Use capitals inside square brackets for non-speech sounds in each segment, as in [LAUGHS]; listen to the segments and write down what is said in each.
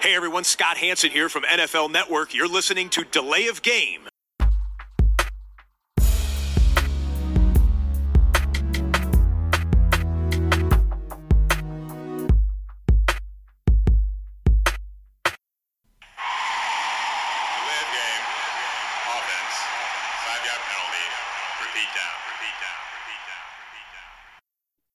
Hey everyone, Scott Hanson here from NFL Network. You're listening to Delay of Game. Delay of game. Offense. Five yard penalty. Repeat down. Repeat down. Repeat down. Repeat down.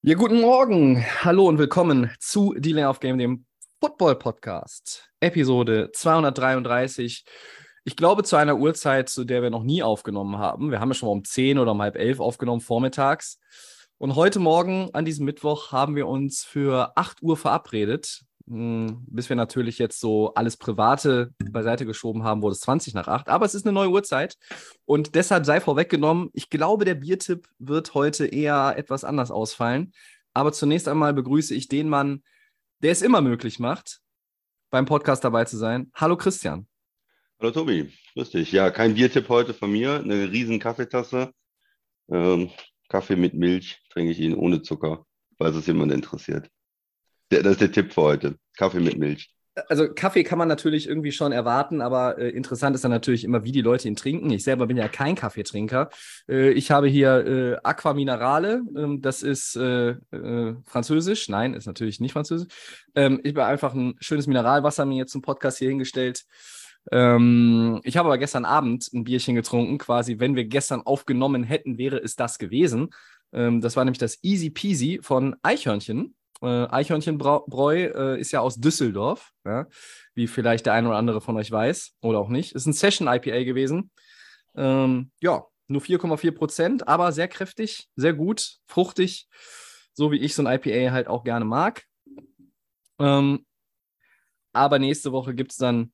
Ja, guten Morgen. Hallo und willkommen zu Delay of Game, dem Football Podcast, Episode 233. Ich glaube, zu einer Uhrzeit, zu der wir noch nie aufgenommen haben. Wir haben ja schon mal um 10 oder um halb elf aufgenommen, vormittags. Und heute Morgen, an diesem Mittwoch, haben wir uns für 8 Uhr verabredet. Hm, Bis wir natürlich jetzt so alles Private beiseite geschoben haben, wurde es 20 nach 8. Aber es ist eine neue Uhrzeit. Und deshalb sei vorweggenommen, ich glaube, der Biertipp wird heute eher etwas anders ausfallen. Aber zunächst einmal begrüße ich den Mann, der es immer möglich macht, beim Podcast dabei zu sein. Hallo Christian. Hallo Tobi, grüß dich. Ja, kein Biertipp heute von mir, eine riesen Kaffeetasse. Ähm, Kaffee mit Milch trinke ich ihn ohne Zucker, falls es jemand interessiert. Der, das ist der Tipp für heute. Kaffee mit Milch. Also Kaffee kann man natürlich irgendwie schon erwarten, aber äh, interessant ist dann natürlich immer, wie die Leute ihn trinken. Ich selber bin ja kein Kaffeetrinker. Äh, ich habe hier äh, Aqua Minerale, ähm, das ist äh, äh, französisch. Nein, ist natürlich nicht französisch. Ähm, ich habe einfach ein schönes Mineralwasser mir jetzt zum Podcast hier hingestellt. Ähm, ich habe aber gestern Abend ein Bierchen getrunken, quasi, wenn wir gestern aufgenommen hätten, wäre es das gewesen. Ähm, das war nämlich das Easy Peasy von Eichhörnchen. Äh, Eichhörnchenbräu äh, ist ja aus Düsseldorf, ja, wie vielleicht der eine oder andere von euch weiß oder auch nicht. Ist ein Session IPA gewesen. Ähm, ja, nur 4,4 Prozent, aber sehr kräftig, sehr gut, fruchtig, so wie ich so ein IPA halt auch gerne mag. Ähm, aber nächste Woche gibt es dann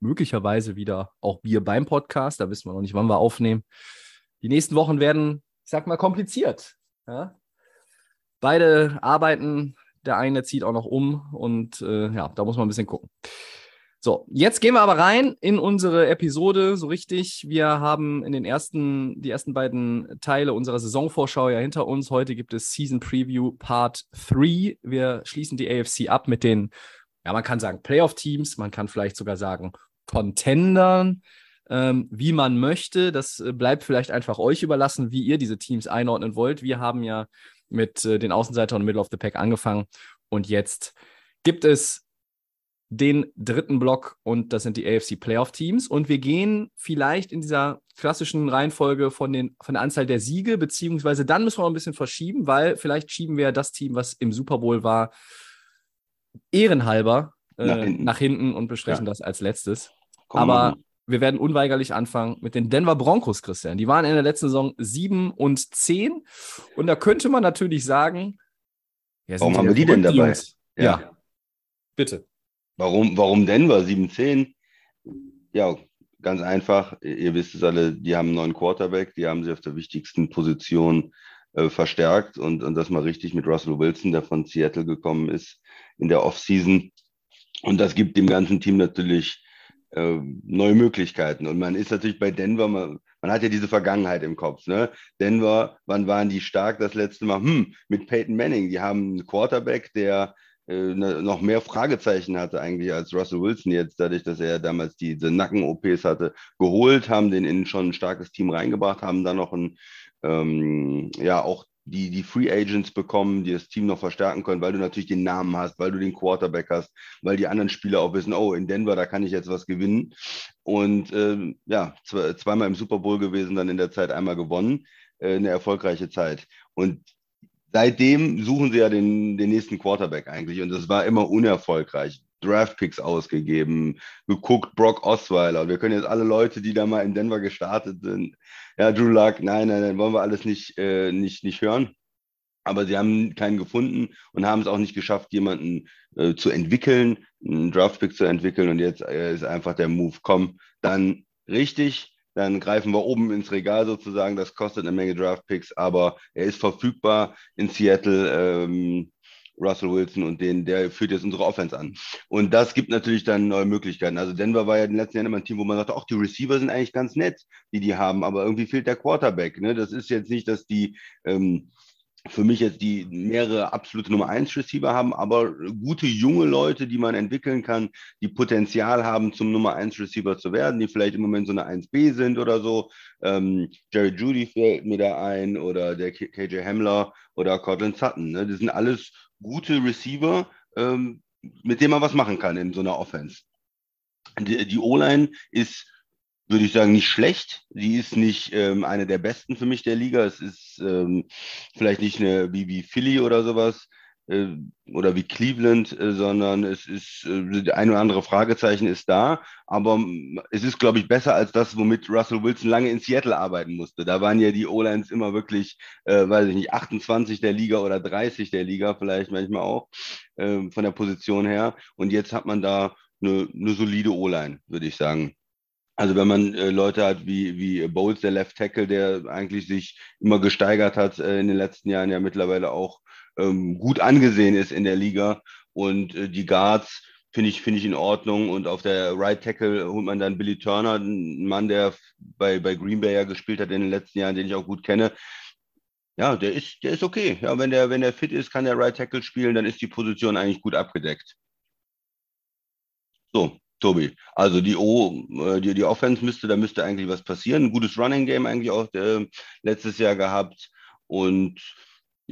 möglicherweise wieder auch Bier beim Podcast. Da wissen wir noch nicht, wann wir aufnehmen. Die nächsten Wochen werden, ich sag mal, kompliziert. Ja? Beide arbeiten, der eine zieht auch noch um und äh, ja, da muss man ein bisschen gucken. So, jetzt gehen wir aber rein in unsere Episode so richtig. Wir haben in den ersten, die ersten beiden Teile unserer Saisonvorschau ja hinter uns. Heute gibt es Season Preview Part 3. Wir schließen die AFC ab mit den, ja, man kann sagen Playoff-Teams, man kann vielleicht sogar sagen Contendern, ähm, wie man möchte. Das äh, bleibt vielleicht einfach euch überlassen, wie ihr diese Teams einordnen wollt. Wir haben ja mit äh, den Außenseitern und Middle of the Pack angefangen und jetzt gibt es den dritten Block und das sind die AFC Playoff Teams und wir gehen vielleicht in dieser klassischen Reihenfolge von, den, von der Anzahl der Siege, beziehungsweise dann müssen wir noch ein bisschen verschieben, weil vielleicht schieben wir das Team, was im Super Bowl war, ehrenhalber äh, Nach nach, hinten. hinten. und besprechen Ja. das als letztes. Komm, Aber. Wir werden unweigerlich anfangen mit den Denver Broncos, Christian. Die waren in der letzten Saison 7 und 10. Und da könnte man natürlich sagen, ja, Warum haben ja wir die denn dabei? Jungs. Ja. bitte. Warum, warum Denver 7-10? Ja, ganz einfach. Ihr ihr wisst es alle, die haben einen neuen Quarterback, die haben sie auf der wichtigsten Position äh, verstärkt und, und das mal richtig mit Russell Wilson, der von Seattle gekommen ist in der Offseason. Und das gibt dem ganzen Team natürlich äh, neue Möglichkeiten. Und man ist natürlich bei Denver, man, man hat ja diese Vergangenheit im Kopf. Ne? Denver, wann waren die stark das letzte Mal? Hm, mit Peyton Manning. Die haben einen Quarterback, der äh, ne, noch mehr Fragezeichen hatte eigentlich als Russell Wilson jetzt, dadurch, dass er damals diese Nacken-OPs hatte, geholt, haben den in schon ein starkes Team reingebracht, haben dann noch ein, ähm, ja, auch die, die Free Agents bekommen, die das Team noch verstärken können, weil du natürlich den Namen hast, weil du den Quarterback hast, weil die anderen Spieler auch wissen, oh, in Denver, da kann ich jetzt was gewinnen. Und ähm, ja, zwe zweimal im Super Bowl gewesen, dann in der Zeit einmal gewonnen. Äh, eine erfolgreiche Zeit. Und seitdem suchen sie ja den, den nächsten Quarterback eigentlich. Und das war immer unerfolgreich. Draftpicks ausgegeben, geguckt, Brock Osweiler. Wir können jetzt alle Leute, die da mal in Denver gestartet sind, ja, Drew Luck, nein, nein, nein, wollen wir alles nicht, äh, nicht, nicht hören. Aber sie haben keinen gefunden und haben es auch nicht geschafft, jemanden äh, zu entwickeln, einen Draftpick zu entwickeln. Und jetzt äh, ist einfach der Move, komm, dann richtig, dann greifen wir oben ins Regal sozusagen. Das kostet eine Menge Draftpicks, aber er ist verfügbar in Seattle. Ähm, Russell Wilson und den, der führt jetzt unsere Offense an. Und das gibt natürlich dann neue Möglichkeiten. Also Denver war ja in den letzten Jahren immer ein Team, wo man sagte, auch die Receiver sind eigentlich ganz nett, die die haben, aber irgendwie fehlt der Quarterback. Ne? Das ist jetzt nicht, dass die ähm, für mich jetzt die mehrere absolute Nummer 1 Receiver haben, aber gute junge Leute, die man entwickeln kann, die Potenzial haben, zum Nummer 1 Receiver zu werden, die vielleicht im Moment so eine 1B sind oder so. Ähm, Jerry Judy fällt mir da ein oder der KJ Hamler oder Cortland Sutton. Ne? Das sind alles gute Receiver, ähm, mit denen man was machen kann in so einer Offense. Die, die O-Line ist würde ich sagen, nicht schlecht. Die ist nicht ähm, eine der besten für mich der Liga. Es ist ähm, vielleicht nicht eine wie, Philly oder sowas oder wie Cleveland, äh, sondern es ist äh, ein oder andere Fragezeichen ist da. Aber es ist, glaube ich, besser als das, womit Russell Wilson lange in Seattle arbeiten musste. Da waren ja die O-Lines immer wirklich, äh, weiß ich nicht, 28 der Liga oder 30 der Liga, vielleicht manchmal auch äh, von der Position her. Und jetzt hat man da eine, eine solide O-Line, würde ich sagen. Also wenn man äh, Leute hat wie, wie Bowles, der Left Tackle, der eigentlich sich immer gesteigert hat äh, in den letzten Jahren, ja mittlerweile auch ähm, gut angesehen ist in der Liga. Und äh, die Guards finde ich, finde ich in Ordnung. Und auf der Right Tackle holt man dann Billy Turner, ein Mann, der bei, bei Green Bay ja gespielt hat in den letzten Jahren, den ich auch gut kenne. Ja, der ist, der ist okay. Ja, wenn der, wenn der fit ist, kann der Right Tackle spielen, dann ist die Position eigentlich gut abgedeckt. So, Tobi. Also die O, äh, die, die Offense müsste, da müsste eigentlich was passieren. Ein gutes Running Game eigentlich auch äh, letztes Jahr gehabt. Und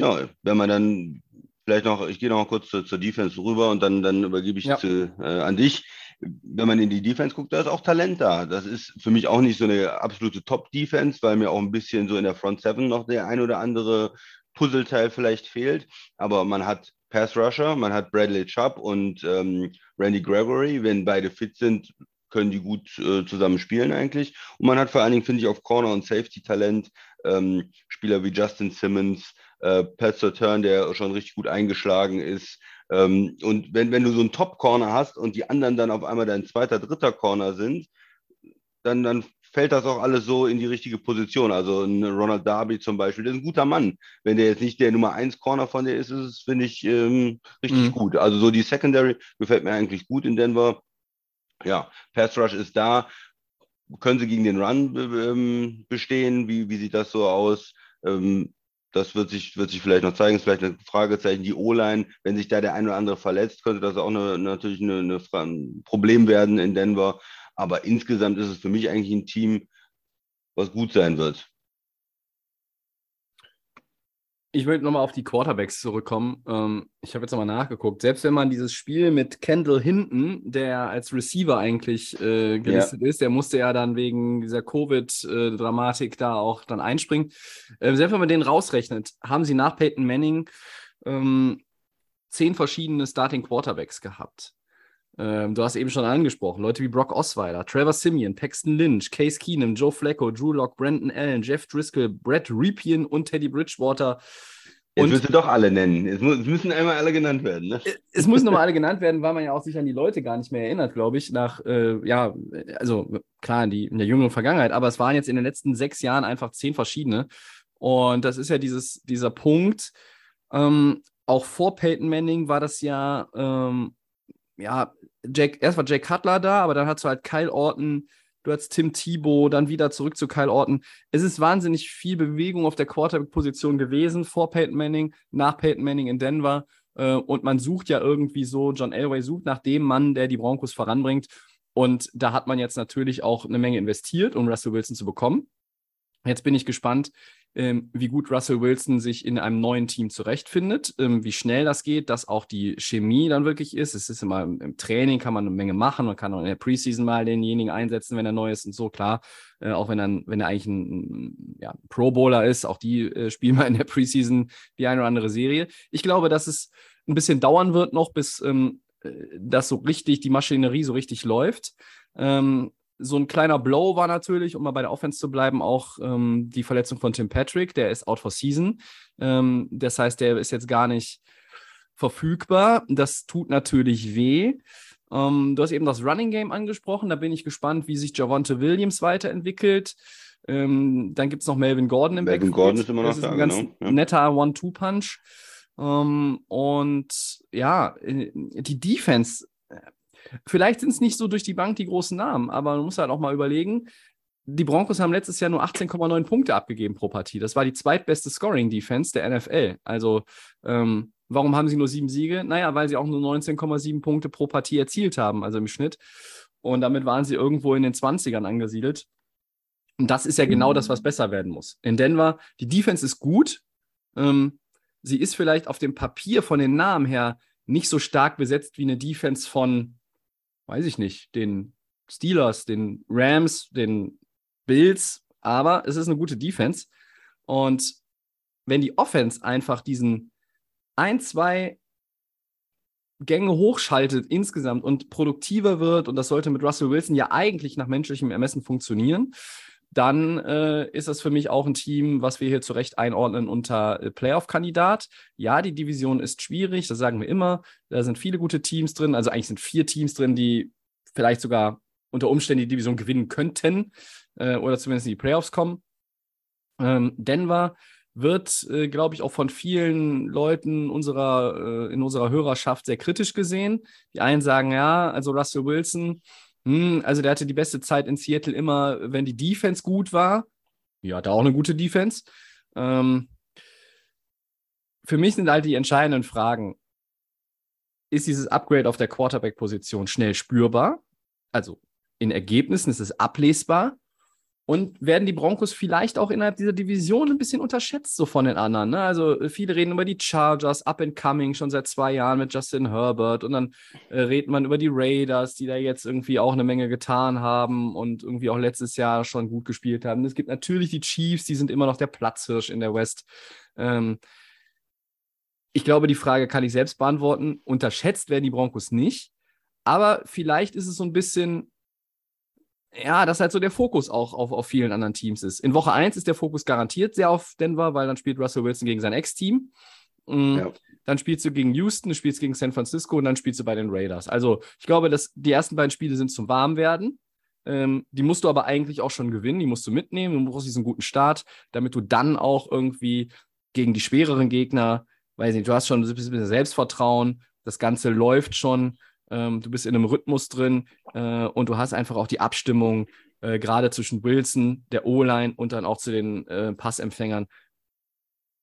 ja, wenn man dann vielleicht noch, ich gehe noch kurz zur, zur Defense rüber und dann, dann übergebe ich ja. zu, äh, an dich. Wenn man in die Defense guckt, da ist auch Talent da. Das ist für mich auch nicht so eine absolute Top-Defense, weil mir auch ein bisschen so in der Front Seven noch der ein oder andere Puzzleteil vielleicht fehlt. Aber man hat Pass Rusher, man hat Bradley Chubb und ähm, Randy Gregory. Wenn beide fit sind, können die gut äh, zusammen spielen eigentlich. Und man hat vor allen Dingen, finde ich, auf Corner und Safety Talent ähm, Spieler wie Justin Simmons, äh, Pat Turn, der schon richtig gut eingeschlagen ist. Ähm, und wenn, wenn du so einen Top-Corner hast und die anderen dann auf einmal dein zweiter, dritter Corner sind, dann, dann fällt das auch alles so in die richtige Position. Also ein Ronald Darby zum Beispiel, der ist ein guter Mann. Wenn der jetzt nicht der Nummer 1 Corner von der ist, ist es, finde ich, ähm, richtig mhm. gut. Also so die Secondary gefällt mir eigentlich gut in Denver. Ja, Pass Rush ist da. Können sie gegen den Run ähm, bestehen? Wie, wie sieht das so aus? Ähm, das wird sich, wird sich vielleicht noch zeigen, ist vielleicht ein Fragezeichen. Die O-Line, wenn sich da der eine oder andere verletzt, könnte das auch eine, natürlich eine, eine, ein Problem werden in Denver. Aber insgesamt ist es für mich eigentlich ein Team, was gut sein wird. Ich will nochmal auf die Quarterbacks zurückkommen. Ähm, ich habe jetzt nochmal nachgeguckt. Selbst wenn man dieses Spiel mit Kendall hinten, der als Receiver eigentlich äh, gelistet ja. ist, der musste ja dann wegen dieser Covid-Dramatik da auch dann einspringen. Äh, selbst wenn man den rausrechnet, haben sie nach Peyton Manning ähm, zehn verschiedene Starting Quarterbacks gehabt. Ähm, du hast eben schon angesprochen, Leute wie Brock Osweiler, Trevor Simeon, Paxton Lynch, Case Keenum, Joe Flacco, Drew Locke, Brandon Allen, Jeff Driscoll, Brett Ripien und Teddy Bridgewater. Jetzt willst du doch alle nennen. Es, müssen einmal alle genannt werden. Ne? Es müssen nochmal alle genannt werden, weil man ja auch sich an die Leute gar nicht mehr erinnert, glaube ich, nach, äh, ja, also klar, in, die, in der jüngeren Vergangenheit, aber es waren jetzt in den letzten sechs Jahren einfach zehn verschiedene. Und das ist ja dieses, dieser Punkt. Ähm, auch vor Peyton Manning war das ja ähm, ja, Jack, erst war Jake Cutler da, aber dann hast du halt Kyle Orton, du hast Tim Thibault, dann wieder zurück zu Kyle Orton. Es ist wahnsinnig viel Bewegung auf der Quarterback-Position gewesen, vor Peyton Manning, nach Peyton Manning in Denver. Äh, und man sucht ja irgendwie so, John Elway sucht nach dem Mann, der die Broncos voranbringt. Und da hat man jetzt natürlich auch eine Menge investiert, um Russell Wilson zu bekommen. Jetzt bin ich gespannt, ähm, wie gut Russell Wilson sich in einem neuen Team zurechtfindet, ähm, wie schnell das geht, dass auch die Chemie dann wirklich ist. Es ist immer im Training, kann man eine Menge machen, man kann auch in der Preseason mal denjenigen einsetzen, wenn er neu ist und so, klar. Äh, auch wenn er, wenn er eigentlich ein ja, Pro Bowler ist, auch die äh, spielen mal in der Preseason die eine oder andere Serie. Ich glaube, dass es ein bisschen dauern wird noch, bis ähm, äh, das so richtig, die Maschinerie so richtig läuft. Ähm, so ein kleiner Blow war natürlich, um mal bei der Offense zu bleiben, auch ähm, die Verletzung von Tim Patrick. Der ist out for season. Ähm, das heißt, der ist jetzt gar nicht verfügbar. Das tut natürlich weh. Ähm, du hast eben das Running Game angesprochen. Da bin ich gespannt, wie sich Javonte Williams weiterentwickelt. Ähm, dann gibt es noch Melvin Gordon im Melvin Backfield. Gordon ist immer noch das ist ein ganz genau. ja. netter One-Two-Punch. Ähm, und ja, äh, die Defense Vielleicht sind es nicht so durch die Bank die großen Namen, aber man muss halt auch mal überlegen, die Broncos haben letztes Jahr nur 18,9 Punkte abgegeben pro Partie. Das war die zweitbeste Scoring-Defense der NFL. Also, ähm, warum haben sie nur sieben Siege? Naja, weil sie auch nur 19,7 Punkte pro Partie erzielt haben, also im Schnitt. Und damit waren sie irgendwo in den 20ern angesiedelt. Und das ist ja genau das, was besser werden muss. In Denver, die Defense ist gut. Ähm, sie ist vielleicht auf dem Papier von den Namen her nicht so stark besetzt wie eine Defense von, weiß ich nicht, den Steelers, den Rams, den Bills, aber es ist eine gute Defense. Und wenn die Offense einfach diesen ein, zwei Gänge hochschaltet insgesamt und produktiver wird, und das sollte mit Russell Wilson ja eigentlich nach menschlichem Ermessen funktionieren, dann äh, ist das für mich auch ein Team, was wir hier zu Recht einordnen unter äh, Playoff-Kandidat. Ja, die Division ist schwierig, das sagen wir immer. Da sind viele gute Teams drin. Also eigentlich sind vier Teams drin, die vielleicht sogar unter Umständen die Division gewinnen könnten äh, oder zumindest in die Playoffs kommen. Ähm, Denver wird, äh, glaube ich, auch von vielen Leuten unserer, äh, in unserer Hörerschaft sehr kritisch gesehen. Die einen sagen, ja, also Russell Wilson, also der hatte die beste Zeit in Seattle immer, wenn die Defense gut war. Ja, da auch eine gute Defense. Ähm, für mich sind halt die entscheidenden Fragen. Ist dieses Upgrade auf der Quarterback-Position schnell spürbar? Also in Ergebnissen ist es ablesbar. Und werden die Broncos vielleicht auch innerhalb dieser Division ein bisschen unterschätzt, so von den anderen. Ne? Also viele reden über die Chargers, up and coming, schon seit zwei Jahren mit Justin Herbert. Und dann äh, redet man über die Raiders, die da jetzt irgendwie auch eine Menge getan haben und irgendwie auch letztes Jahr schon gut gespielt haben. Es gibt natürlich die Chiefs, die sind immer noch der Platzhirsch in der West. Ähm, ich glaube, die Frage kann ich selbst beantworten. Unterschätzt werden die Broncos nicht. Aber vielleicht ist es so ein bisschen ja, dass halt so der Fokus auch auf, auf vielen anderen Teams ist. In Woche 1 ist der Fokus garantiert sehr auf Denver, weil dann spielt Russell Wilson gegen sein Ex-Team. Mhm. Ja. Dann spielst du gegen Houston, du spielst gegen San Francisco und dann spielst du bei den Raiders. Also ich glaube, dass die ersten beiden Spiele sind zum Warmwerden. Ähm, die musst du aber eigentlich auch schon gewinnen, die musst du mitnehmen, du brauchst diesen guten Start, damit du dann auch irgendwie gegen die schwereren Gegner, weiß nicht, du hast schon ein bisschen Selbstvertrauen, das Ganze läuft schon ähm, du bist in einem Rhythmus drin äh, und du hast einfach auch die Abstimmung äh, gerade zwischen Wilson, der O-Line und dann auch zu den äh, Passempfängern.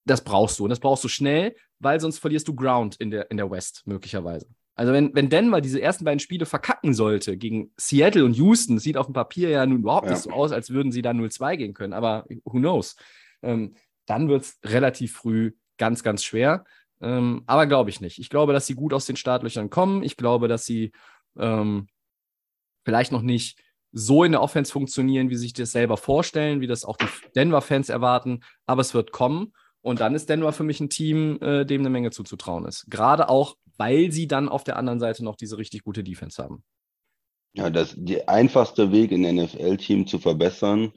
Das brauchst du und das brauchst du schnell, weil sonst verlierst du Ground in der, in der West möglicherweise. Also wenn, wenn Denver diese ersten beiden Spiele verkacken sollte gegen Seattle und Houston, das sieht auf dem Papier ja nun überhaupt ja. nicht so aus, als würden sie da 0-2 gehen können, aber who knows, ähm, dann wird es relativ früh ganz, ganz schwer. Ähm, aber glaube ich nicht. Ich glaube, dass sie gut aus den Startlöchern kommen. Ich glaube, dass sie ähm, vielleicht noch nicht so in der Offense funktionieren, wie sich das selber vorstellen, wie das auch die Denver-Fans erwarten. Aber es wird kommen. Und dann ist Denver für mich ein Team, äh, dem eine Menge zuzutrauen ist. Gerade auch, weil sie dann auf der anderen Seite noch diese richtig gute Defense haben. Ja, das der einfachste Weg, ein NFL-Team zu verbessern,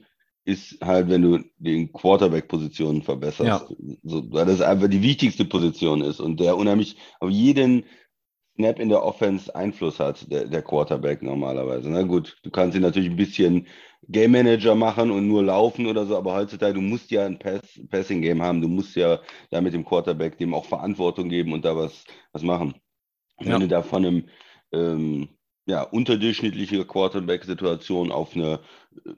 ist halt, wenn du den Quarterback-Positionen verbesserst, ja. so, weil das einfach die wichtigste Position ist und der unheimlich auf jeden Snap in der Offense Einfluss hat, der, der Quarterback normalerweise. Na gut, du kannst ihn natürlich ein bisschen Game Manager machen und nur laufen oder so, aber heutzutage, du musst ja ein Pass, Passing Game haben, du musst ja da mit dem Quarterback dem auch Verantwortung geben und da was, was machen. Ja. Wenn du da von einem ähm, ja, unterdurchschnittliche Quarterback-Situation auf eine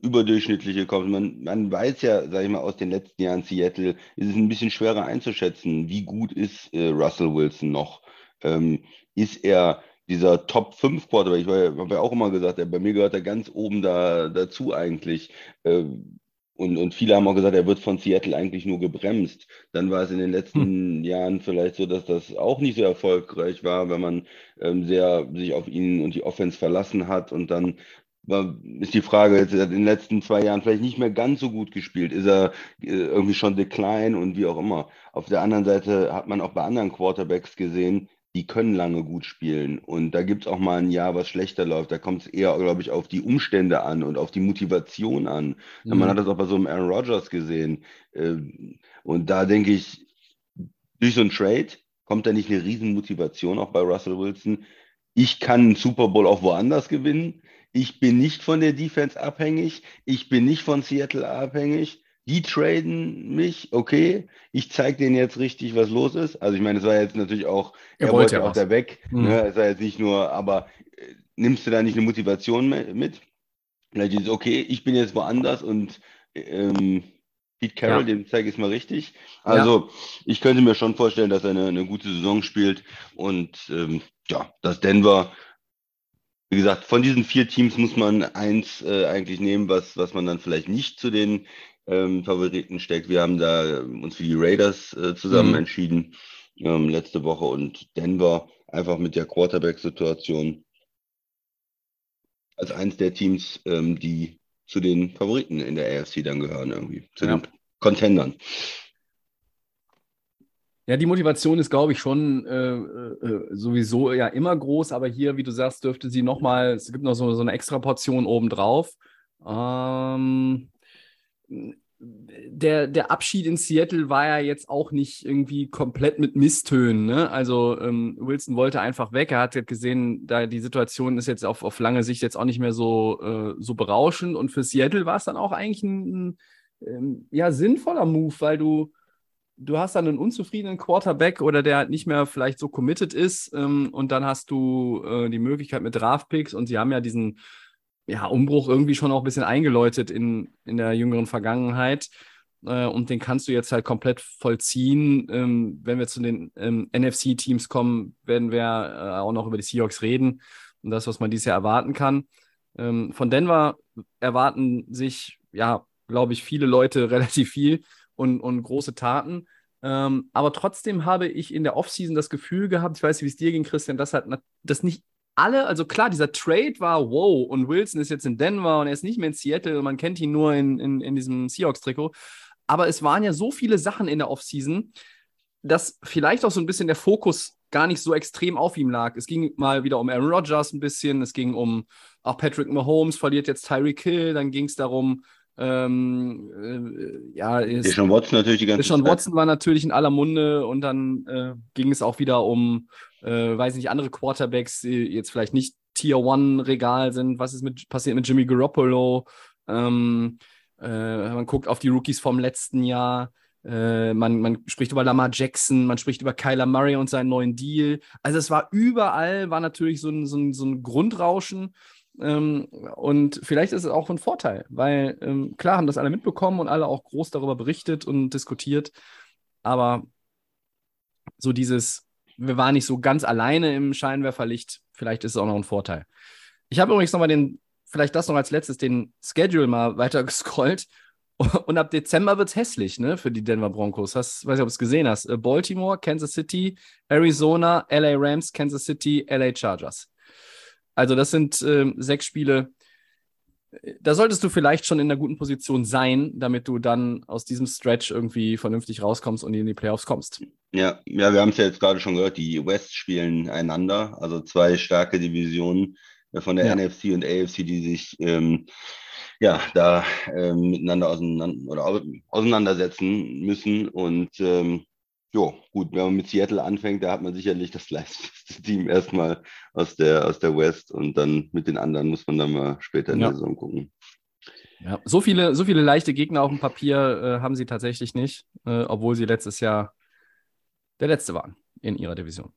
überdurchschnittliche kommt. Man, man weiß ja, sage ich mal, aus den letzten Jahren Seattle, ist es ein bisschen schwerer einzuschätzen, wie gut ist äh, Russell Wilson noch. Ähm, ist er dieser Top 5 Quarterback? Ich habe ja auch immer gesagt, bei mir gehört er ganz oben da, dazu eigentlich. Ähm, und, und viele haben auch gesagt, er wird von Seattle eigentlich nur gebremst. Dann war es in den letzten hm. Jahren vielleicht so, dass das auch nicht so erfolgreich war, wenn man ähm, sehr sich auf ihn und die Offense verlassen hat. Und dann war, ist die Frage, jetzt hat in den letzten zwei Jahren vielleicht nicht mehr ganz so gut gespielt. Ist er äh, irgendwie schon decline und wie auch immer. Auf der anderen Seite hat man auch bei anderen Quarterbacks gesehen, die können lange gut spielen. Und da gibt es auch mal ein Jahr, was schlechter läuft. Da kommt es eher, glaube ich, auf die Umstände an und auf die Motivation an. Mhm. Man hat das auch bei so einem Aaron Rodgers gesehen. Ähm, und da denke ich, durch so einen Trade kommt da nicht eine riesen Motivation auch bei Russell Wilson. Ich kann einen Super Bowl auch woanders gewinnen. Ich bin nicht von der Defense abhängig. Ich bin nicht von Seattle abhängig die traden mich, okay, ich zeige denen jetzt richtig, was los ist. Also ich meine, es war jetzt natürlich auch, er, er wollte ja auch da weg. Mhm. Ne? Es war jetzt nicht nur, aber äh, nimmst du da nicht eine Motivation mit? Vielleicht ist es okay, ich bin jetzt woanders und ähm, Pete Carroll, ja. dem zeige ich es mal richtig. Also ja. ich könnte mir schon vorstellen, dass er eine, eine gute Saison spielt und ähm, ja, dass Denver, wie gesagt, von diesen vier Teams muss man eins äh, eigentlich nehmen, was, was man dann vielleicht nicht zu den ähm, Favoriten steckt. Wir haben da uns für die Raiders äh, zusammen mhm. entschieden ähm, letzte Woche und Denver einfach mit der Quarterback-Situation als eins der Teams, ähm, die zu den Favoriten in der AFC dann gehören, irgendwie, zu ja. den Contendern. Ja, die Motivation ist, glaube ich, schon äh, äh, sowieso ja immer groß, aber hier, wie du sagst, dürfte sie nochmal, es gibt noch so, so eine extra Portion obendrauf. Ähm, der, der Abschied in Seattle war ja jetzt auch nicht irgendwie komplett mit Misstönen. Ne? Also ähm, Wilson wollte einfach weg. Er hat gesehen, da die Situation ist jetzt auf, auf lange Sicht jetzt auch nicht mehr so, äh, so berauschend. Und für Seattle war es dann auch eigentlich ein, ähm, ja, sinnvoller Move, weil du, du hast dann einen unzufriedenen Quarterback oder der halt nicht mehr vielleicht so committed ist. Ähm, und dann hast du äh, die Möglichkeit mit Draftpicks und sie haben ja diesen ja, Umbruch irgendwie schon auch ein bisschen eingeläutet in, in der jüngeren Vergangenheit. Äh, und den kannst du jetzt halt komplett vollziehen. Ähm, wenn wir zu den ähm, NFC-Teams kommen, werden wir äh, auch noch über die Seahawks reden und das, was man dieses Jahr erwarten kann. Ähm, von Denver erwarten sich, ja, glaube ich, viele Leute [LAUGHS] relativ viel und, und große Taten. Ähm, aber trotzdem habe ich in der Offseason das Gefühl gehabt, ich weiß nicht, wie es dir ging, Christian, dass halt das nicht alle, also klar, dieser Trade war wow und Wilson ist jetzt in Denver und er ist nicht mehr in Seattle und man kennt ihn nur in, in, in diesem Seahawks-Trikot. Aber es waren ja so viele Sachen in der Offseason, dass vielleicht auch so ein bisschen der Fokus gar nicht so extrem auf ihm lag. Es ging mal wieder um Aaron Rodgers ein bisschen, es ging um auch Patrick Mahomes verliert jetzt Tyreek Hill, dann ging es darum, ähm, äh, ja, ist, Deshaun Watson natürlich die ganze Deshaun Zeit. Watson war natürlich in aller Munde und dann äh, ging es auch wieder um äh, weiß nicht, andere Quarterbacks, die jetzt vielleicht nicht Tier One-Regal sind. Was ist mit, passiert mit Jimmy Garoppolo? Ähm, äh, man guckt auf die Rookies vom letzten Jahr. Äh, man, man spricht über Lamar Jackson, man spricht über Kyler Murray und seinen neuen Deal. Also es war überall, war natürlich so ein, so ein, so ein Grundrauschen. Ähm, und vielleicht ist es auch ein Vorteil, weil ähm, klar haben das alle mitbekommen und alle auch groß darüber berichtet und diskutiert. Aber so dieses, wir waren nicht so ganz alleine im Scheinwerferlicht. Vielleicht ist es auch noch ein Vorteil. Ich habe übrigens nochmal den, vielleicht das noch als letztes, den Schedule mal [LAUGHS] weiter gescrollt. Und ab Dezember wird es hässlich, ne, für die Denver Broncos. Hast, weiß nicht, ob du es gesehen hast. Äh, Baltimore, Kansas City, Arizona, LA Rams, Kansas City, LA Chargers. Also, das sind äh, sechs Spiele, da solltest du vielleicht schon in einer guten Position sein, damit du dann aus diesem Stretch irgendwie vernünftig rauskommst und in die Playoffs kommst. Ja, ja wir haben es ja jetzt gerade schon gehört, die West spielen einander, also zwei starke Divisionen äh, von der ja. NFC und AFC, die sich ähm, ja da ähm, miteinander auseinander, oder auseinandersetzen müssen. Und ähm, Jo, gut, wenn man mit Seattle anfängt, da hat man sicherlich das [LAUGHS] leichteste Team erstmal aus der, aus der West und dann mit den anderen muss man dann mal später in ja. der Saison gucken. Ja, so viele, so viele leichte Gegner auf dem Papier äh, haben sie tatsächlich nicht, äh, obwohl sie letztes Jahr der Letzte waren in ihrer Division.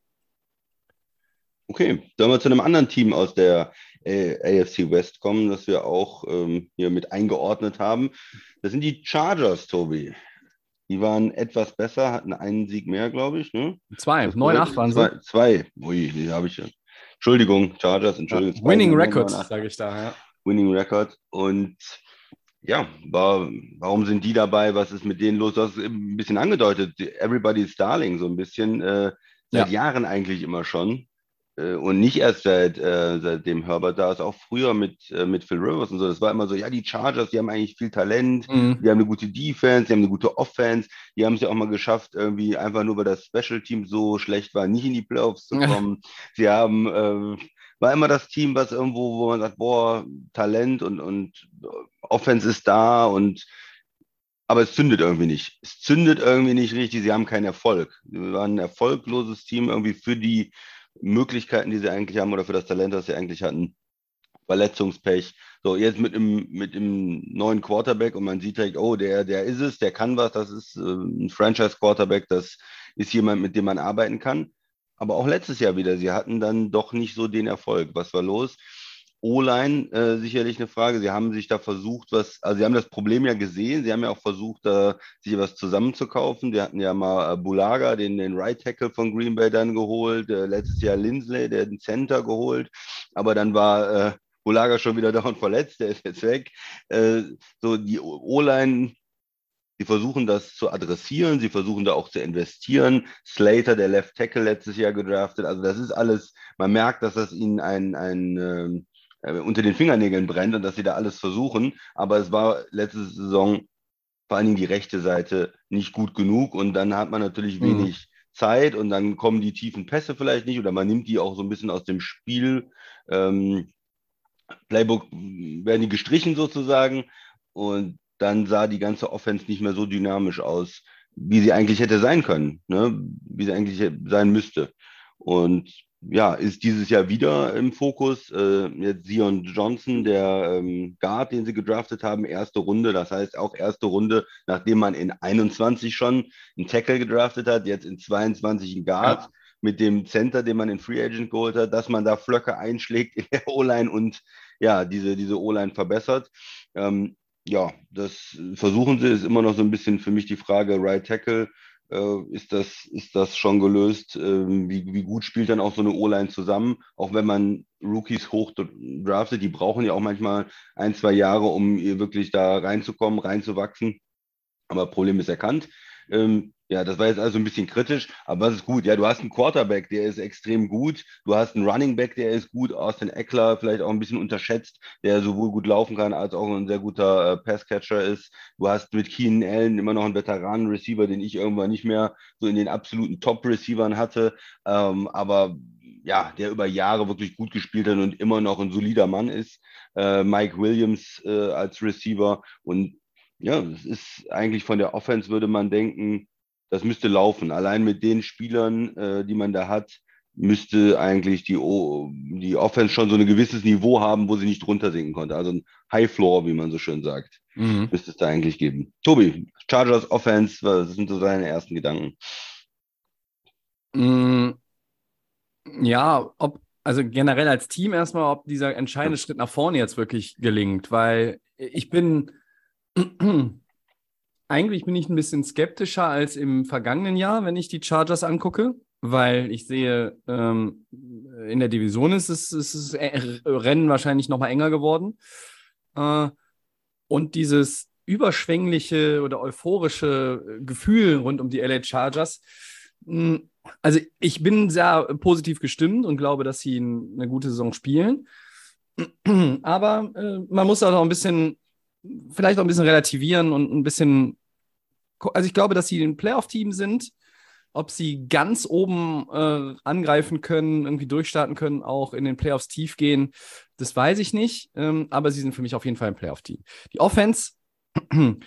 Okay, sollen wir zu einem anderen Team aus der äh, AFC West kommen, das wir auch ähm, hier mit eingeordnet haben. Das sind die Chargers, Tobi. Die waren etwas besser, hatten einen Sieg mehr, glaube ich. Ne? Zwei, 9-8 waren sie. Zwei, ui, die habe ich ja. Entschuldigung, Chargers, Entschuldigung. Ja, Winning Record, sage ich da, ja. Winning Record. Und ja, war, warum sind die dabei? Was ist mit denen los? Du hast ein bisschen angedeutet, Everybody's Darling, so ein bisschen, äh, seit ja. Jahren eigentlich immer schon. Äh, und nicht erst seit, äh, seitdem Herbert da ist, auch früher mit, äh, mit Phil Rivers und so. Das war immer so, ja, die Chargers, die haben eigentlich viel Talent, mhm. die haben eine gute Defense, die haben eine gute Offense, die haben es ja auch mal geschafft, irgendwie einfach nur, weil das Special Team so schlecht war, nicht in die Playoffs zu kommen. Sie haben, äh, war immer das Team, was irgendwo, wo man sagt, boah, Talent und, und Offense ist da und aber es zündet irgendwie nicht. Es zündet irgendwie nicht richtig. Sie haben keinen Erfolg. Sie waren ein erfolgloses Team irgendwie für die Möglichkeiten, die sie eigentlich haben oder für das Talent, das sie eigentlich hatten. Verletzungspech. So, jetzt mit dem, mit dem neuen Quarterback und man sieht direkt, oh, der, der ist es, der kann was, das ist äh, ein Franchise-Quarterback, das ist jemand, mit dem man arbeiten kann. Aber auch letztes Jahr wieder, sie hatten dann doch nicht so den Erfolg. Was war los? O-Line äh, sicherlich eine Frage. Sie haben sich da versucht, was, also Sie haben das Problem ja gesehen. Sie haben ja auch versucht, äh, sich was zusammenzukaufen. Sie hatten ja mal äh, Bulaga, den, den Right Tackle von Green Bay dann geholt. Äh, letztes Jahr Lindsley, der den Center geholt. Aber dann war äh, Bulaga schon wieder [LAUGHS] dauernd verletzt. Der ist jetzt weg. Äh, so die O-Line Sie versuchen das zu adressieren, sie versuchen da auch zu investieren. Slater, der Left Tackle letztes Jahr gedraftet. Also das ist alles, man merkt, dass das ihnen ein, ein ähm, äh, unter den Fingernägeln brennt und dass sie da alles versuchen. Aber es war letzte Saison vor allen Dingen die rechte Seite nicht gut genug und dann hat man natürlich mhm. wenig Zeit und dann kommen die tiefen Pässe vielleicht nicht oder man nimmt die auch so ein bisschen aus dem Spiel. Ähm, Playbook werden die gestrichen sozusagen und dann sah die ganze Offense nicht mehr so dynamisch aus, wie sie eigentlich hätte sein können, ne? wie sie eigentlich sein müsste. Und ja, ist dieses Jahr wieder im Fokus. Äh, jetzt Zion Johnson, der ähm, Guard, den sie gedraftet haben, erste Runde. Das heißt auch erste Runde, nachdem man in 21 schon einen Tackle gedraftet hat, jetzt in 22 einen Guard. Ja. Mit dem Center, den man in Free Agent geholt hat, dass man da Flöcke einschlägt in der O-Line und ja, diese, diese O-Line verbessert. Ähm, ja, das versuchen sie, ist immer noch so ein bisschen für mich die Frage, Right Tackle, ist, das, ist das schon gelöst? Ähm, wie, wie gut spielt dann auch so eine O-Line zusammen? Auch wenn man Rookies hoch draftet, die brauchen ja auch manchmal ein, zwei Jahre, um wirklich da reinzukommen, reinzuwachsen. Aber Problem ist erkannt. Ähm, ja, das war jetzt also ein bisschen kritisch, aber es ist gut. Ja, du hast einen Quarterback, der ist extrem gut. Du hast einen Running Back, der ist gut. Austin Eckler vielleicht auch ein bisschen unterschätzt, der sowohl gut laufen kann als auch ein sehr guter äh, Passcatcher ist. Du hast mit Keenan Allen immer noch einen Veteranen-Receiver, den ich irgendwann nicht mehr so in den absoluten Top-Receivern hatte. Ähm, aber ja, der über Jahre wirklich gut gespielt hat und immer noch ein solider Mann ist. Äh, Mike Williams äh, als Receiver und ja, es ist eigentlich von der Offense würde man denken, das müsste laufen. Allein mit den Spielern, äh, die man da hat, müsste eigentlich die, o die Offense schon so ein gewisses Niveau haben, wo sie nicht runtersinken konnte. Also ein High Floor, wie man so schön sagt, mhm. müsste es da eigentlich geben. Tobi, Chargers Offense, was sind so deine ersten Gedanken? Mm, ja, ob, also generell als Team erstmal, ob dieser entscheidende Schritt nach vorne jetzt wirklich gelingt, weil ich bin eigentlich bin ich ein bisschen skeptischer als im vergangenen Jahr, wenn ich die Chargers angucke, weil ich sehe, ähm, in der Division ist es, ist es äh, Rennen wahrscheinlich noch mal enger geworden. Äh, und dieses überschwängliche oder euphorische Gefühl rund um die LA Chargers, hm, also ich bin sehr positiv gestimmt und glaube, dass sie eine gute Saison spielen. [CLEARS THROAT] Aber äh, man muss auch noch ein bisschen vielleicht auch ein bisschen relativieren und ein bisschen. Also ich glaube, dass sie ein Playoff-Team sind. Ob sie ganz oben äh, angreifen können, irgendwie durchstarten können, auch in den Playoffs tief gehen, das weiß ich nicht. Ähm, aber sie sind für mich auf jeden Fall ein Playoff-Team. Die Offense, [CLEARS THROAT] du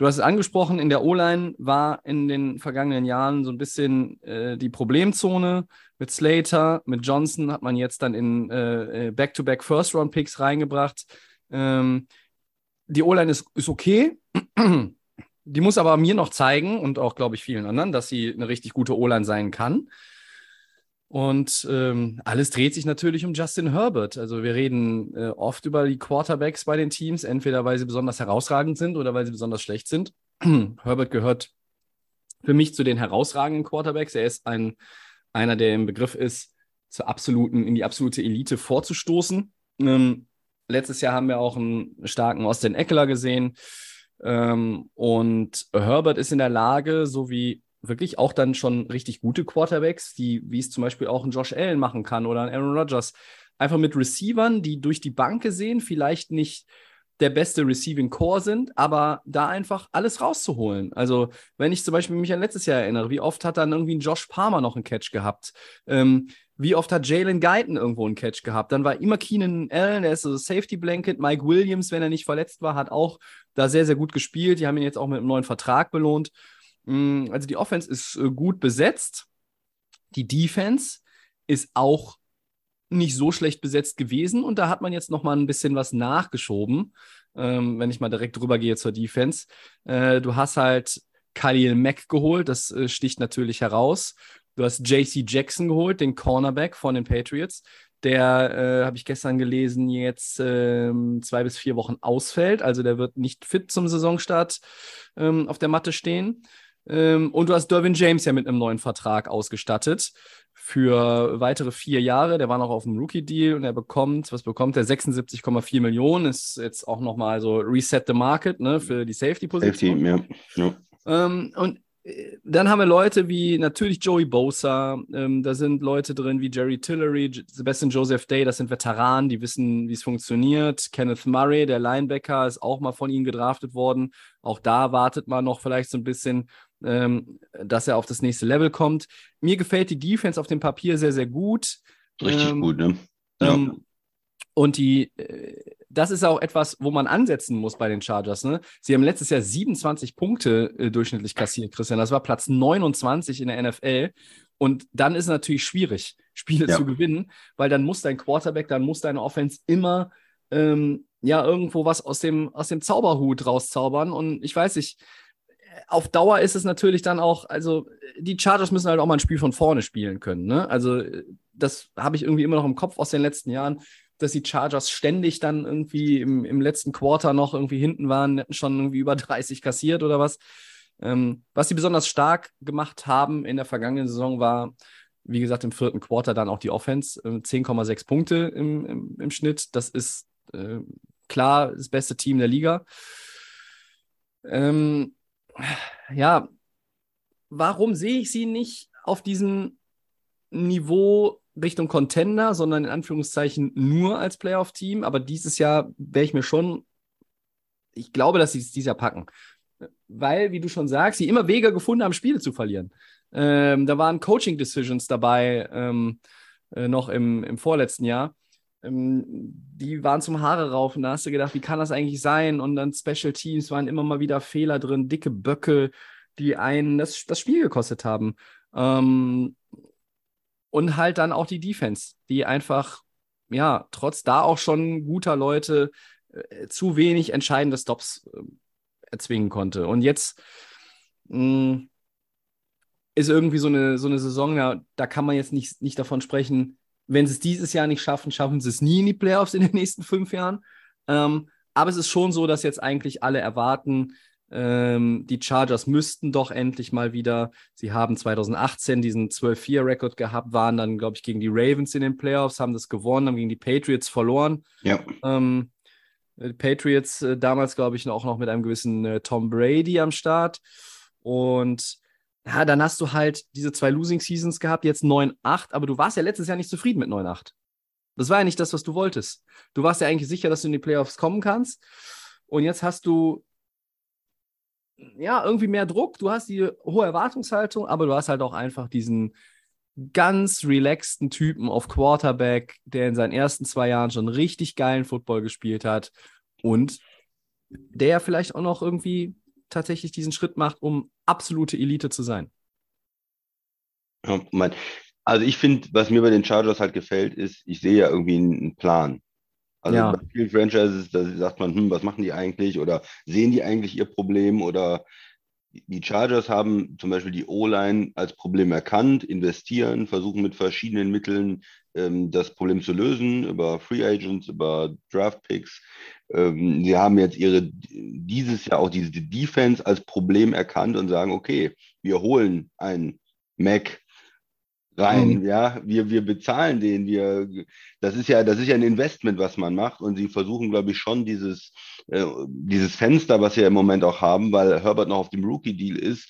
hast es angesprochen, in der O-Line war in den vergangenen Jahren so ein bisschen äh, die Problemzone. Mit Slater, mit Johnson hat man jetzt dann in äh, äh Back-to-Back First-Round-Picks reingebracht. Ähm, die O-Line ist, ist okay. [CLEARS THROAT] Die muss aber mir noch zeigen und auch, glaube ich, vielen anderen, dass sie eine richtig gute O-Line sein kann. Und ähm, alles dreht sich natürlich um Justin Herbert. Also wir reden äh, oft über die Quarterbacks bei den Teams, entweder weil sie besonders herausragend sind oder weil sie besonders schlecht sind. [CLEARS THROAT] Herbert gehört für mich zu den herausragenden Quarterbacks. Er ist ein, einer, der im Begriff ist, zur absoluten, in die absolute Elite vorzustoßen. Ähm, Letztes Jahr haben wir auch einen starken Austin Eckler gesehen. Ähm, und Herbert ist in der Lage, so wie wirklich auch dann schon richtig gute Quarterbacks, die, wie es zum Beispiel auch ein Josh Allen machen kann oder ein Aaron Rodgers, einfach mit Receivern, die durch die Bank gesehen vielleicht nicht der beste Receiving Core sind, aber da einfach alles rauszuholen. Also, wenn ich zum Beispiel mich an letztes Jahr erinnere, wie oft hat dann irgendwie ein Josh Palmer noch einen Catch gehabt? Ähm, wie oft hat Jalen Guyton irgendwo einen Catch gehabt? Dann war immer Keenan Allen, der ist so Safety Blanket. Mike Williams, wenn er nicht verletzt war, hat auch da sehr, sehr gut gespielt. Die haben ihn jetzt auch mit einem neuen Vertrag belohnt. Mm, also die Offense ist äh, gut besetzt. Die Defense ist auch nicht so schlecht besetzt gewesen und da hat man jetzt noch mal ein bisschen was nachgeschoben, ähm, wenn ich mal direkt drüber gehe zur Defense. Äh, du hast halt Khalil Mack geholt, das äh, sticht natürlich heraus. Du hast JC Jackson geholt, den Cornerback von den Patriots, der, äh, habe ich gestern gelesen, jetzt ähm, zwei bis vier Wochen ausfällt. Also der wird nicht fit zum Saisonstart ähm, auf der Matte stehen. Ähm, und du hast Derwin James ja mit einem neuen Vertrag ausgestattet für weitere vier Jahre. Der war noch auf dem Rookie-Deal und er bekommt, was bekommt er? 76,4 Millionen. Ist jetzt auch nochmal so Reset the Market ne, für die Safety-Position. Safety, ja. ja. Ähm, und äh, dann haben wir Leute wie natürlich Joey Bosa, ähm, da sind Leute drin wie Jerry Tillery, Sebastian Joseph Day, das sind Veteranen, die wissen, wie es funktioniert. Kenneth Murray, der Linebacker, ist auch mal von ihnen gedraftet worden. Auch da wartet man noch vielleicht so ein bisschen, ähm, dass er auf das nächste Level kommt. Mir gefällt die Defense auf dem Papier sehr, sehr gut. Richtig ähm, gut, ne? Ja. Ähm, und die, äh, das ist auch etwas, wo man ansetzen muss bei den Chargers. Ne? Sie haben letztes Jahr 27 Punkte äh, durchschnittlich kassiert, Christian. Das war Platz 29 in der NFL. Und dann ist es natürlich schwierig, Spiele ja. zu gewinnen, weil dann muss dein Quarterback, dann muss deine Offense immer ähm, ja irgendwo was aus dem, aus dem Zauberhut rauszaubern. Und ich weiß nicht, auf Dauer ist es natürlich dann auch, also die Chargers müssen halt auch mal ein Spiel von vorne spielen können. Ne? Also das habe ich irgendwie immer noch im Kopf aus den letzten Jahren, dass die Chargers ständig dann irgendwie im, im letzten Quarter noch irgendwie hinten waren, hätten schon irgendwie über 30 kassiert oder was. Ähm, was sie besonders stark gemacht haben in der vergangenen Saison war, wie gesagt, im vierten Quarter dann auch die Offense. Äh, 10,6 Punkte im, im, im, Schnitt. Das ist äh, klar das beste Team der Liga. Ähm, ja, warum sehe ich sie nicht auf diesem Niveau Richtung Contender, sondern in Anführungszeichen nur als Playoff-Team? Aber dieses Jahr wäre ich mir schon, ich glaube, dass sie es dieses Jahr packen. Weil, wie du schon sagst, sie immer Wege gefunden haben, Spiele zu verlieren. Ähm, da waren Coaching-Decisions dabei, ähm, äh, noch im, im vorletzten Jahr. Ähm, die waren zum Haare raufen. Da hast du gedacht, wie kann das eigentlich sein? Und dann Special Teams waren immer mal wieder Fehler drin, dicke Böcke, die einen das, das Spiel gekostet haben. Ähm, und halt dann auch die Defense, die einfach, ja, trotz da auch schon guter Leute äh, zu wenig entscheidende Stops äh, erzwingen konnte. Und jetzt mh, hm, ist irgendwie so eine, so eine Saison, ja, da kann man jetzt nicht, nicht davon sprechen, wenn sie es dieses Jahr nicht schaffen, schaffen sie es nie in die Playoffs in den nächsten fünf Jahren. Ähm, aber es ist schon so, dass jetzt eigentlich alle erwarten, ähm, die Chargers müssten doch endlich mal wieder. Sie haben 2018 diesen 12-4-Rekord gehabt, waren dann, glaube ich, gegen die Ravens in den Playoffs, haben das gewonnen, haben gegen die Patriots verloren. Ja. Ähm, die Patriots äh, damals, glaube ich, auch noch mit einem gewissen äh, Tom Brady am Start. Und ja, dann hast du halt diese zwei Losing Seasons gehabt, jetzt 9-8, aber du warst ja letztes Jahr nicht zufrieden mit 9-8. Das war ja nicht das, was du wolltest. Du warst ja eigentlich sicher, dass du in die Playoffs kommen kannst. Und jetzt hast du ja irgendwie mehr Druck, du hast die hohe Erwartungshaltung, aber du hast halt auch einfach diesen ganz relaxten Typen auf Quarterback, der in seinen ersten zwei Jahren schon richtig geilen Football gespielt hat und der vielleicht auch noch irgendwie tatsächlich diesen Schritt macht, um absolute Elite zu sein. Mein, also ich finde, was mir bei den Chargers halt gefällt, ist, ich sehe ja irgendwie einen Plan. Also ja. bei vielen Franchises, da sagt man, hm, was machen die eigentlich oder sehen die eigentlich ihr Problem oder die Chargers haben zum Beispiel die O-Line als Problem erkannt, investieren, versuchen mit verschiedenen Mitteln ähm, das Problem zu lösen, über Free Agents, über Draft Picks. Ähm, sie haben jetzt ihre dieses Jahr auch diese Defense als Problem erkannt und sagen, okay, wir holen einen Mac rein, mhm. ja, wir, wir bezahlen den, wir, das ist ja, das ist ja ein Investment, was man macht und sie versuchen, glaube ich, schon dieses, äh, dieses Fenster, was sie ja im Moment auch haben, weil Herbert noch auf dem Rookie-Deal ist,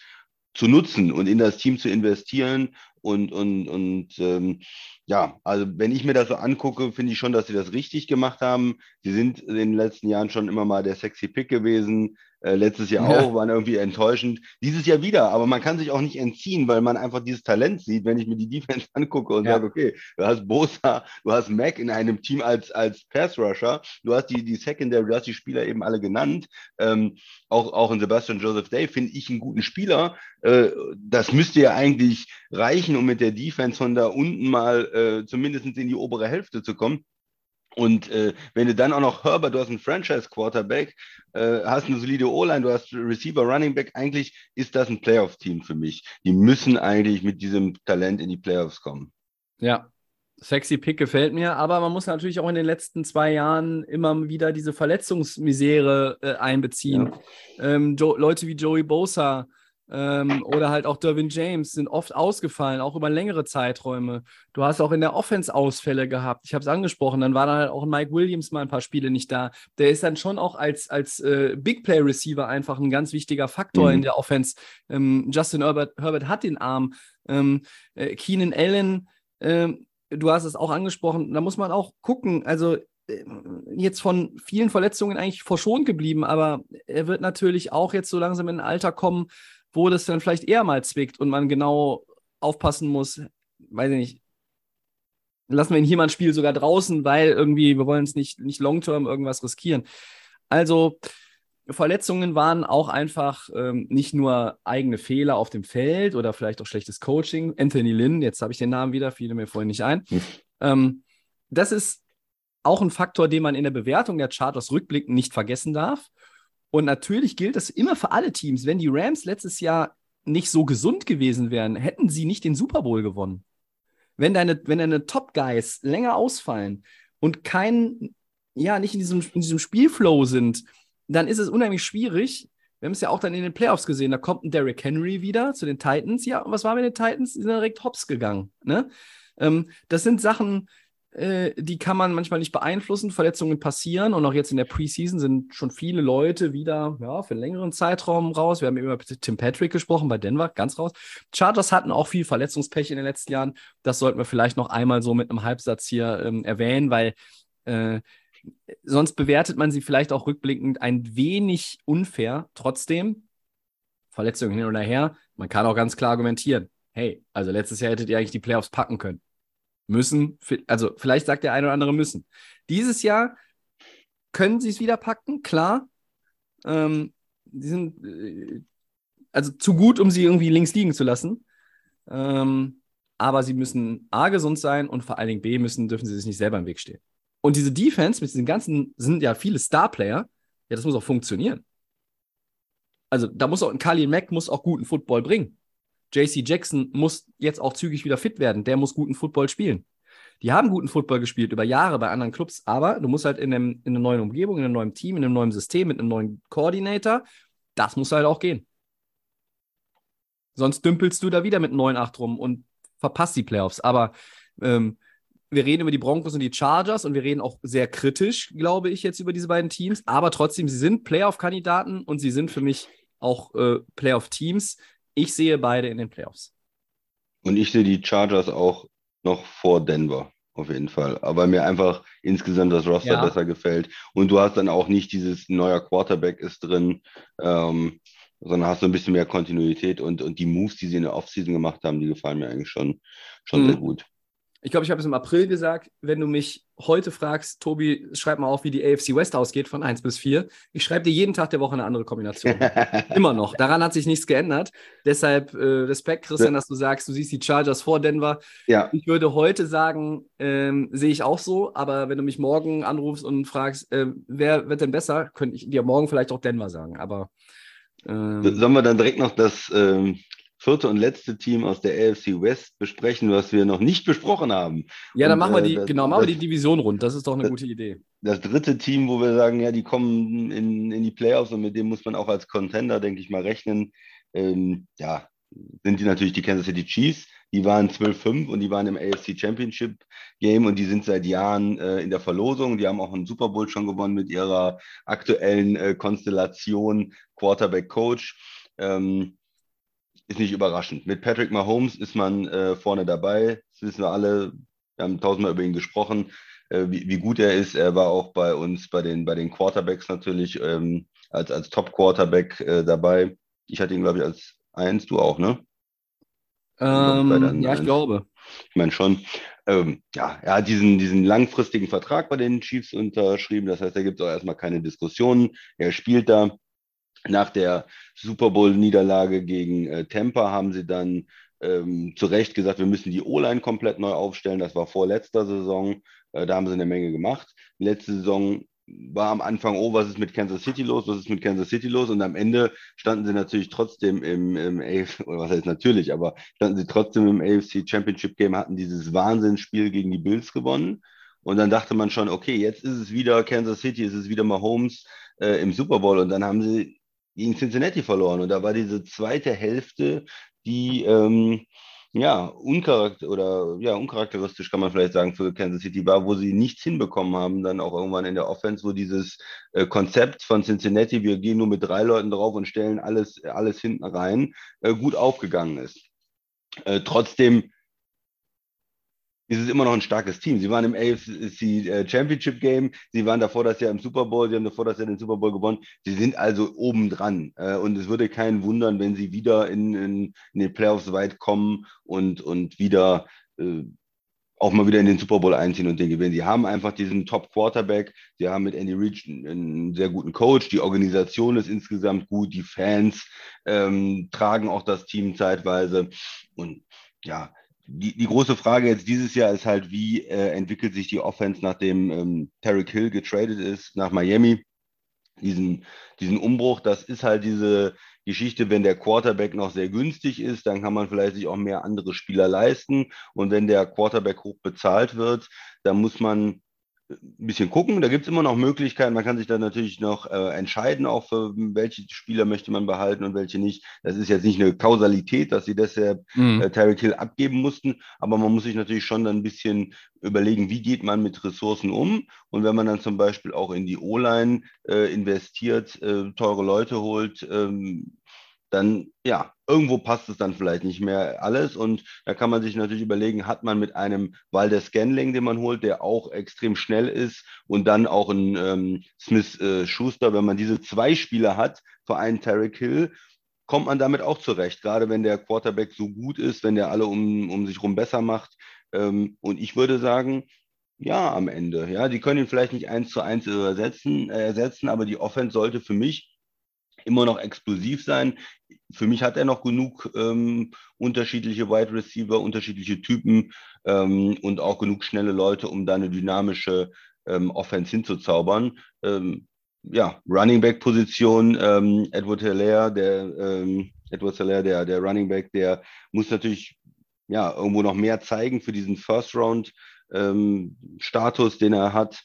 zu nutzen und in das Team zu investieren und, und, und ähm, ja, also wenn ich mir das so angucke, finde ich schon, dass sie das richtig gemacht haben. Sie sind in den letzten Jahren schon immer mal der sexy Pick gewesen. Äh, letztes Jahr ja. auch, waren irgendwie enttäuschend. Dieses Jahr wieder, aber man kann sich auch nicht entziehen, weil man einfach dieses Talent sieht, wenn ich mir die Defense [LAUGHS] angucke und ja. sage, okay, du hast Bosa, du hast Mac in einem Team als, als Pass-Rusher, du hast die, die Secondary, du hast die Spieler eben alle genannt. Ähm, auch, auch in Sebastian Joseph Day finde ich einen guten Spieler. Äh, das müsste ja eigentlich reichen, um mit der Defense von da unten mal äh, zumindest in die obere Hälfte zu kommen. Und äh, wenn du dann auch noch Herbert, du hast einen Franchise-Quarterback, äh, hast eine solide O-Line, du hast Receiver, Running Back, eigentlich ist das ein Playoff-Team für mich. Die müssen eigentlich mit diesem Talent in die Playoffs kommen. Ja, Sexy Pick gefällt mir, aber man muss natürlich auch in den letzten zwei Jahren immer wieder diese Verletzungsmisere äh, einbeziehen. Ja. Ähm, Leute wie Joey Bosa ähm, oder halt auch Dervin James sind oft ausgefallen, auch über längere Zeiträume. Du hast auch in der Offense Ausfälle gehabt. Ich habe es angesprochen. Dann war dann halt auch Mike Williams mal ein paar Spiele nicht da. Der ist dann schon auch als, als äh, Big Play Receiver einfach ein ganz wichtiger Faktor mhm. in der Offense. Ähm, Justin Herbert, Herbert hat den Arm. Ähm, äh, Keenan Allen ähm, du hast es auch angesprochen, da muss man auch gucken. Also äh, jetzt von vielen Verletzungen eigentlich verschont geblieben, aber er wird natürlich auch jetzt so langsam in ein Alter kommen, wo das dann vielleicht eher mal zwickt und man genau aufpassen muss, weiß ich nicht, lassen wir ihn hier mal ein Spiel sogar draußen, weil irgendwie, wir wollen es nicht, nicht long-term irgendwas riskieren. Also, Verletzungen waren auch einfach ähm, nicht nur eigene Fehler auf dem Feld oder vielleicht auch schlechtes Coaching. Anthony Lynn, jetzt habe ich den Namen wieder, fiel mir vorhin nicht ein. Hm. Ähm, das ist auch ein Faktor, den man in der Bewertung der Charters rückblickend nicht vergessen darf. Und natürlich gilt das immer für alle Teams. Wenn die Rams letztes Jahr nicht so gesund gewesen wären, hätten sie nicht den Super Bowl gewonnen. Wenn deine, wenn deine Top Guys länger ausfallen und kein, ja, nicht in diesem, in diesem Spielflow sind, dann ist es unheimlich schwierig. Wir haben es ja auch dann in den Playoffs gesehen. Da kommt ein Derrick Henry wieder zu den Titans. Ja, was war mit den Titans? Die sind direkt hops gegangen. Ne? Ähm, das sind Sachen, äh, die kann man manchmal nicht beeinflussen. Verletzungen passieren und auch jetzt in der Preseason sind schon viele Leute wieder ja, für einen längeren Zeitraum raus. Wir haben eben über Tim Patrick gesprochen bei Denver, ganz raus. Chargers hatten auch viel Verletzungspech in den letzten Jahren. Das sollten wir vielleicht noch einmal so mit einem Halbsatz hier ähm, erwähnen, weil äh, sonst bewertet man sie vielleicht auch rückblickend ein wenig unfair. Trotzdem, Verletzungen hin oder her, man kann auch ganz klar argumentieren. Hey, also letztes Jahr hättet ihr eigentlich die Playoffs packen können. Müssen, also vielleicht sagt der eine oder andere müssen. Dieses Jahr können sie es wieder packen, klar. Ähm, die sind äh, also zu gut, um sie irgendwie links liegen zu lassen. Ähm, aber sie müssen A gesund sein und vor allen Dingen B müssen, dürfen sie sich nicht selber im Weg stehen. Und diese Defense mit diesen ganzen, sind ja viele Star-Player, ja, das muss auch funktionieren. Also da muss auch ein Kali Mack muss auch guten Football bringen. JC Jackson muss jetzt auch zügig wieder fit werden. Der muss guten Football spielen. Die haben guten Football gespielt über Jahre bei anderen Clubs, aber du musst halt in, einem, in einer neuen Umgebung, in einem neuen Team, in einem neuen System, mit einem neuen Koordinator, das muss halt auch gehen. Sonst dümpelst du da wieder mit 9-8 rum und verpasst die Playoffs. Aber ähm, wir reden über die Broncos und die Chargers und wir reden auch sehr kritisch, glaube ich, jetzt über diese beiden Teams. Aber trotzdem, sie sind Playoff-Kandidaten und sie sind für mich auch äh, Playoff-Teams. Ich sehe beide in den Playoffs. Und ich sehe die Chargers auch noch vor Denver, auf jeden Fall. Aber mir einfach insgesamt das Roster ja. besser gefällt. Und du hast dann auch nicht dieses neuer Quarterback ist drin, ähm, sondern hast so ein bisschen mehr Kontinuität und, und die Moves, die sie in der Offseason gemacht haben, die gefallen mir eigentlich schon, schon mhm. sehr gut ich glaube, ich habe es im April gesagt, wenn du mich heute fragst, Tobi, schreib mal auf, wie die AFC West ausgeht von 1 bis 4. Ich schreibe dir jeden Tag der Woche eine andere Kombination. [LAUGHS] Immer noch. Daran hat sich nichts geändert. Deshalb äh, Respekt, Christian, dass du sagst, du siehst die Chargers vor Denver. Ja. Ich würde heute sagen, ähm, sehe ich auch so, aber wenn du mich morgen anrufst und fragst, äh, wer wird denn besser, könnte ich dir morgen vielleicht auch Denver sagen. Aber ähm, Sollen wir dann direkt noch das ähm, vierte und letzte Team aus der AFC West besprechen, was wir noch nicht besprochen haben. Ja, dann machen wir die, äh, das, genau, machen wir die Division rund. Das ist doch eine das, gute Idee. Das dritte Team, wo wir sagen, ja, die kommen in, in die Playoffs und mit dem muss man auch als Contender, denke ich mal, rechnen. Ähm, ja, sind die natürlich die Kansas City Chiefs. Die waren 12-5 und die waren im AFC Championship Game und die sind seit Jahren äh, in der Verlosung. Die haben auch einen Super Bowl schon gewonnen mit ihrer aktuellen äh, Konstellation Quarterback Coach. Ähm, ist nicht überraschend. Mit Patrick Mahomes ist man äh, vorne dabei. Das wissen wir alle. Wir haben tausendmal über ihn gesprochen, äh, wie, wie, gut er ist. Er war auch bei uns, bei den, bei den Quarterbacks natürlich ähm, als, als Top-Quarterback äh, dabei. Ich hatte ihn, glaube ich, als eins, du auch, ne? Ähm, ja, ich glaube. Ich meine schon. Ähm, ja, er hat diesen, diesen langfristigen Vertrag bei den Chiefs unterschrieben. Das heißt, da gibt es auch erstmal keine Diskussionen. Er spielt da. Nach der Super Bowl-Niederlage gegen äh, Tampa haben sie dann ähm, zu Recht gesagt, wir müssen die O-Line komplett neu aufstellen. Das war vor letzter Saison. Äh, da haben sie eine Menge gemacht. Letzte Saison war am Anfang, oh, was ist mit Kansas City los, was ist mit Kansas City los? Und am Ende standen sie natürlich trotzdem im, im AFC, [LAUGHS] oder was heißt natürlich, aber standen sie trotzdem im AFC Championship Game, hatten dieses Wahnsinnsspiel gegen die Bills gewonnen. Und dann dachte man schon, okay, jetzt ist es wieder Kansas City, ist es wieder Mahomes äh, im Super Bowl. Und dann haben sie gegen Cincinnati verloren. Und da war diese zweite Hälfte, die ähm, ja, uncharakter oder ja, uncharakteristisch kann man vielleicht sagen für Kansas City war, wo sie nichts hinbekommen haben, dann auch irgendwann in der Offense, wo dieses äh, Konzept von Cincinnati, wir gehen nur mit drei Leuten drauf und stellen alles, alles hinten rein, äh, gut aufgegangen ist. Äh, trotzdem ist es immer noch ein starkes Team. Sie waren im AFC äh, Championship Game, sie waren davor das Jahr im Super Bowl, sie haben davor das Jahr den Super Bowl gewonnen. Sie sind also oben dran. Äh, und es würde keinen wundern, wenn sie wieder in, in, in den Playoffs weit kommen und, und wieder äh, auch mal wieder in den Super Bowl einziehen und den gewinnen. Sie haben einfach diesen Top Quarterback, sie haben mit Andy Reid einen sehr guten Coach, die Organisation ist insgesamt gut, die Fans ähm, tragen auch das Team zeitweise und ja, die, die große Frage jetzt dieses Jahr ist halt, wie äh, entwickelt sich die Offense, nachdem ähm, Tarek Hill getradet ist nach Miami? Diesen, diesen Umbruch, das ist halt diese Geschichte, wenn der Quarterback noch sehr günstig ist, dann kann man vielleicht sich auch mehr andere Spieler leisten. Und wenn der Quarterback hoch bezahlt wird, dann muss man ein bisschen gucken. Da gibt es immer noch Möglichkeiten. Man kann sich dann natürlich noch äh, entscheiden, auch für welche Spieler möchte man behalten und welche nicht. Das ist jetzt nicht eine Kausalität, dass sie deshalb mhm. äh, Tyreek Hill abgeben mussten, aber man muss sich natürlich schon dann ein bisschen überlegen, wie geht man mit Ressourcen um. Und wenn man dann zum Beispiel auch in die O-Line äh, investiert, äh, teure Leute holt, ähm, dann ja, irgendwo passt es dann vielleicht nicht mehr alles. Und da kann man sich natürlich überlegen, hat man mit einem Walder Scanling, den man holt, der auch extrem schnell ist, und dann auch ein ähm, Smith äh, Schuster, wenn man diese zwei Spieler hat für einen Tarek Hill, kommt man damit auch zurecht, gerade wenn der Quarterback so gut ist, wenn der alle um, um sich rum besser macht. Ähm, und ich würde sagen, ja, am Ende. Ja, die können ihn vielleicht nicht eins zu eins ersetzen, äh, ersetzen, aber die Offense sollte für mich immer noch explosiv sein. Für mich hat er noch genug ähm, unterschiedliche Wide Receiver, unterschiedliche Typen ähm, und auch genug schnelle Leute, um da eine dynamische ähm, Offense hinzuzaubern. Ähm, ja, Running Back Position, ähm, Edward Hilaire, der ähm, Edward Hilaire, der, der Running Back, der muss natürlich ja irgendwo noch mehr zeigen für diesen First Round Status, den er hat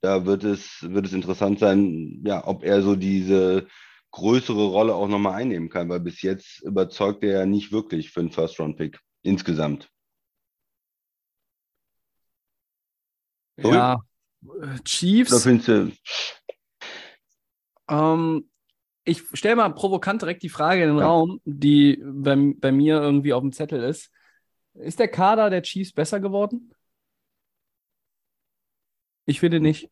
da wird es, wird es interessant sein, ja, ob er so diese größere Rolle auch nochmal einnehmen kann, weil bis jetzt überzeugt er ja nicht wirklich für einen First-Round-Pick insgesamt. So? Ja, Chiefs. Da findest du. Ähm, ich stelle mal provokant direkt die Frage in den ja. Raum, die bei, bei mir irgendwie auf dem Zettel ist. Ist der Kader der Chiefs besser geworden? Ich finde nicht.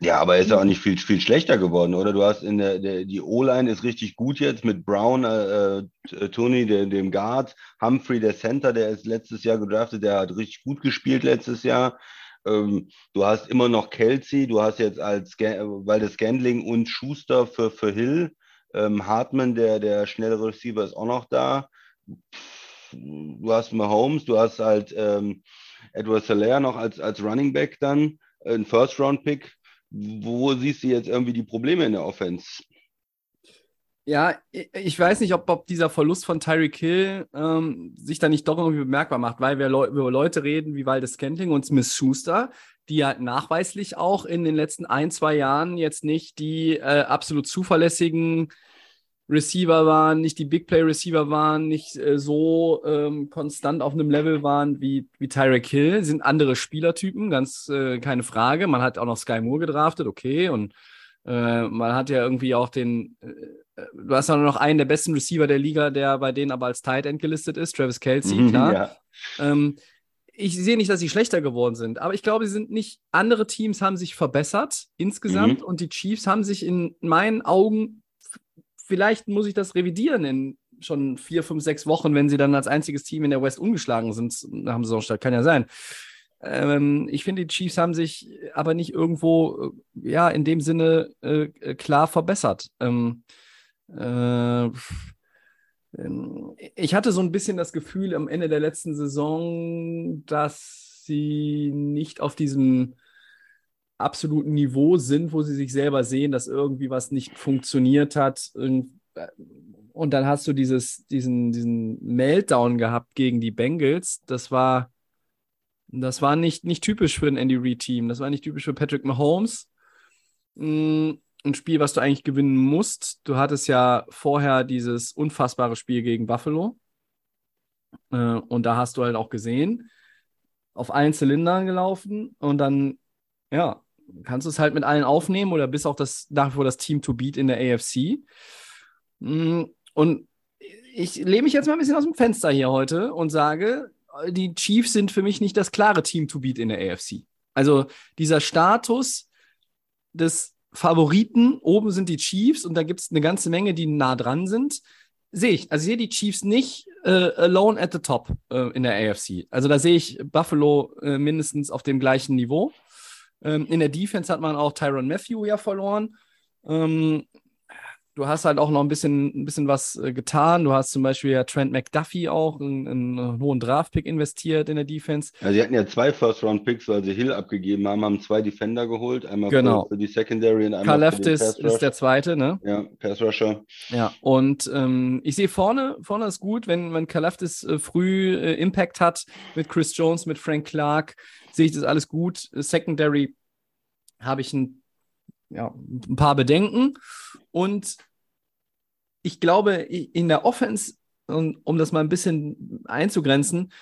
Ja, aber er ist ja auch nicht viel, viel schlechter geworden, oder? Du hast in der, der die O-Line ist richtig gut jetzt mit Brown, äh, äh, Tony, der, dem Guard, Humphrey, der Center, der ist letztes Jahr gedraftet, der hat richtig gut gespielt letztes Jahr. Ähm, du hast immer noch Kelsey, du hast jetzt als weil das Scandling und Schuster für, für Hill. Ähm, Hartman, der, der schnelle Receiver, ist auch noch da. Du hast Mahomes, du hast halt ähm, Edward Salaire noch als, als Running Back dann, ein First-Round-Pick wo siehst du jetzt irgendwie die Probleme in der Offense? Ja, ich weiß nicht, ob, ob dieser Verlust von Tyreek Hill ähm, sich da nicht doch irgendwie bemerkbar macht, weil wir Leu über Leute reden wie Waldes Scantling und Smith Schuster, die ja nachweislich auch in den letzten ein, zwei Jahren jetzt nicht die äh, absolut zuverlässigen Receiver waren, nicht die Big Play Receiver waren, nicht äh, so ähm, konstant auf einem Level waren wie, wie Tyreek Hill, sind andere Spielertypen, ganz äh, keine Frage. Man hat auch noch Sky Moore gedraftet, okay, und äh, man hat ja irgendwie auch den, äh, du hast ja noch einen der besten Receiver der Liga, der bei denen aber als Tight End gelistet ist, Travis Kelsey, mhm, klar. Ja. Ähm, ich sehe nicht, dass sie schlechter geworden sind, aber ich glaube, sie sind nicht, andere Teams haben sich verbessert insgesamt mhm. und die Chiefs haben sich in meinen Augen vielleicht muss ich das revidieren in schon vier, fünf, sechs Wochen, wenn sie dann als einziges Team in der West ungeschlagen sind nach dem Saisonstart. Kann ja sein. Ähm, ich finde, die Chiefs haben sich aber nicht irgendwo, äh, ja, in dem Sinne äh, äh klar verbessert. Ähm, äh, ähm, ich hatte so ein bisschen das Gefühl am Ende der letzten Saison, dass sie nicht auf diesem absoluten Niveau sind, wo sie sich selber sehen, dass irgendwie was nicht funktioniert hat. Und dann hast du dieses, diesen, diesen Meltdown gehabt gegen die Bengals. Das war, das war nicht, nicht typisch für ein Andy Reid-Team. Das war nicht typisch für Patrick Mahomes. Mm, ein Spiel, was du eigentlich gewinnen musst. Du hattest ja vorher dieses unfassbare Spiel gegen Buffalo. Äh, und da hast du halt auch gesehen, auf allen Zylindern gelaufen und dann, ja, kannst du es halt mit allen aufnehmen oder bist auch das nach wie vor das Team to beat in der AFC. Mm, und ich lehne mich jetzt mal ein bisschen aus dem Fenster hier heute und sage, die Chiefs sind für mich nicht das klare Team to beat in der AFC. Also dieser Status des Favoriten, oben sind die Chiefs und da gibt es eine ganze Menge, die nah dran sind. Sehe ich. Also ich sehe die Chiefs nicht äh, alone at the top äh, in der AFC. Also da sehe ich Buffalo äh, mindestens auf dem gleichen Niveau. Ähm, in der Defense hat man auch Tyron Matthew ja verloren. Ähm, du hast halt auch noch ein bisschen, ein bisschen was äh, getan. Du hast zum Beispiel ja Trent McDuffie auch einen, einen hohen Draftpick investiert in der Defense. Ja, sie hatten ja zwei First-Round-Picks, weil sie Hill abgegeben haben, haben zwei Defender geholt. Einmal genau. für, für, die Secondary und einmal Carl Leftis ist der zweite, ne? Ja, Pass-Rusher. Ja, und ähm, ich sehe vorne, vorne ist gut, wenn, wenn Kalaftis äh, früh äh, Impact hat mit Chris Jones, mit Frank Clark, sehe ich das alles gut. Secondary habe ich ein, ja, ein paar Bedenken. Und ich glaube, in der Offense, um das mal ein bisschen einzugrenzen,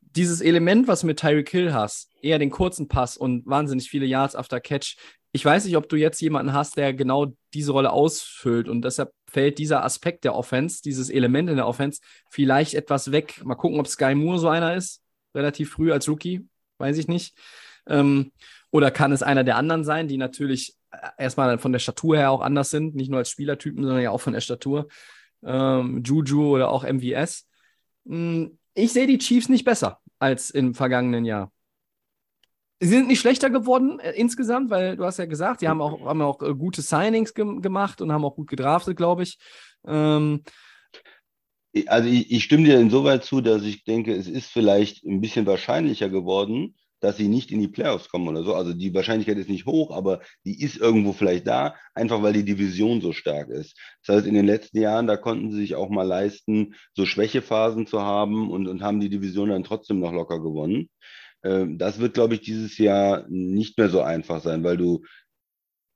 dieses Element, was mit Tyreek Hill hast, eher den kurzen Pass und wahnsinnig viele Yards after Catch. Ich weiß nicht, ob du jetzt jemanden hast, der genau diese Rolle ausfüllt und deshalb fällt dieser Aspekt der Offense, dieses Element in der Offense vielleicht etwas weg. Mal gucken, ob Sky Moore so einer ist, relativ früh als Rookie, weiß ich nicht. Ähm, oder kann es einer der anderen sein, die natürlich erstmal von der Statur her auch anders sind, nicht nur als Spielertypen, sondern ja auch von der Statur. Ähm, Juju oder auch MVS. Hm, ich sehe die Chiefs nicht besser als im vergangenen Jahr. Sie sind nicht schlechter geworden äh, insgesamt, weil du hast ja gesagt, die haben auch, haben auch äh, gute Signings ge gemacht und haben auch gut gedraftet, glaube ich. Ähm, also ich, ich, stimme dir insoweit zu, dass ich denke, es ist vielleicht ein bisschen wahrscheinlicher geworden, dass sie nicht in die Playoffs kommen oder so. Also die Wahrscheinlichkeit ist nicht hoch, aber die ist irgendwo vielleicht da, einfach weil die Division so stark ist. Das heißt, in den letzten Jahren, da konnten sie sich auch mal leisten, so Schwächephasen zu haben und, und haben die Division dann trotzdem noch locker gewonnen. Ähm, das wird, glaube ich, dieses Jahr nicht mehr so einfach sein, weil du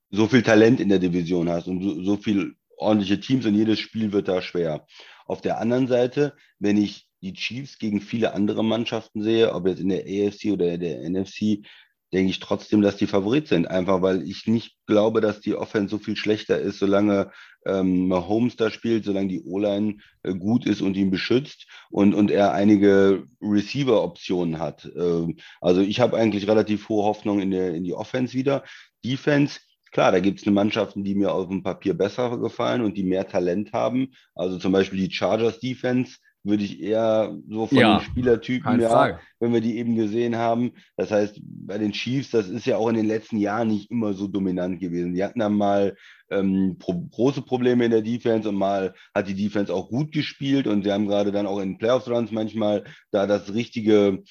so viel Talent in der Division hast und so, so viel ordentliche Teams und jedes Spiel wird da schwer. Auf der anderen Seite, wenn ich die Chiefs gegen viele andere Mannschaften sehe, ob jetzt in der AFC oder der NFC, denke ich trotzdem, dass die Favorit sind. Einfach weil ich nicht glaube, dass die Offense so viel schlechter ist, solange ähm, Mahomes da spielt, solange die O-Line äh, gut ist und ihn beschützt und, und er einige Receiver-Optionen hat. Ähm, also ich habe eigentlich relativ hohe Hoffnung in, der, in die Offense wieder. Defense, Klar, da gibt es eine Mannschaften, die mir auf dem Papier besser gefallen und die mehr Talent haben. Also zum Beispiel die Chargers Defense würde ich eher so von ja, den Spielertypen, ja, wenn wir die eben gesehen haben. Das heißt, bei den Chiefs, das ist ja auch in den letzten Jahren nicht immer so dominant gewesen. Die hatten dann mal ähm, pro große Probleme in der Defense und mal hat die Defense auch gut gespielt und sie haben gerade dann auch in Playoffs-Runs manchmal da das richtige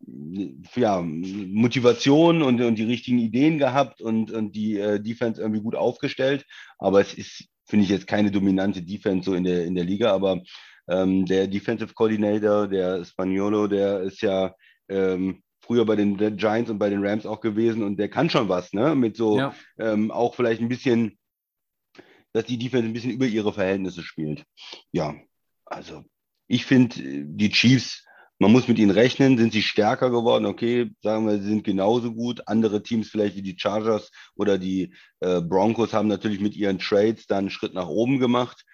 ja, Motivation und, und die richtigen Ideen gehabt und, und die äh, Defense irgendwie gut aufgestellt. Aber es ist, finde ich, jetzt keine dominante Defense so in der, in der Liga. Aber ähm, der Defensive Coordinator, der Spaniolo, der ist ja ähm, früher bei den Giants und bei den Rams auch gewesen und der kann schon was, ne? Mit so ja. ähm, auch vielleicht ein bisschen, dass die Defense ein bisschen über ihre Verhältnisse spielt. Ja, also ich finde, die Chiefs, man muss mit ihnen rechnen, sind sie stärker geworden, okay, sagen wir, sie sind genauso gut. Andere Teams, vielleicht wie die Chargers oder die äh, Broncos, haben natürlich mit ihren Trades dann einen Schritt nach oben gemacht.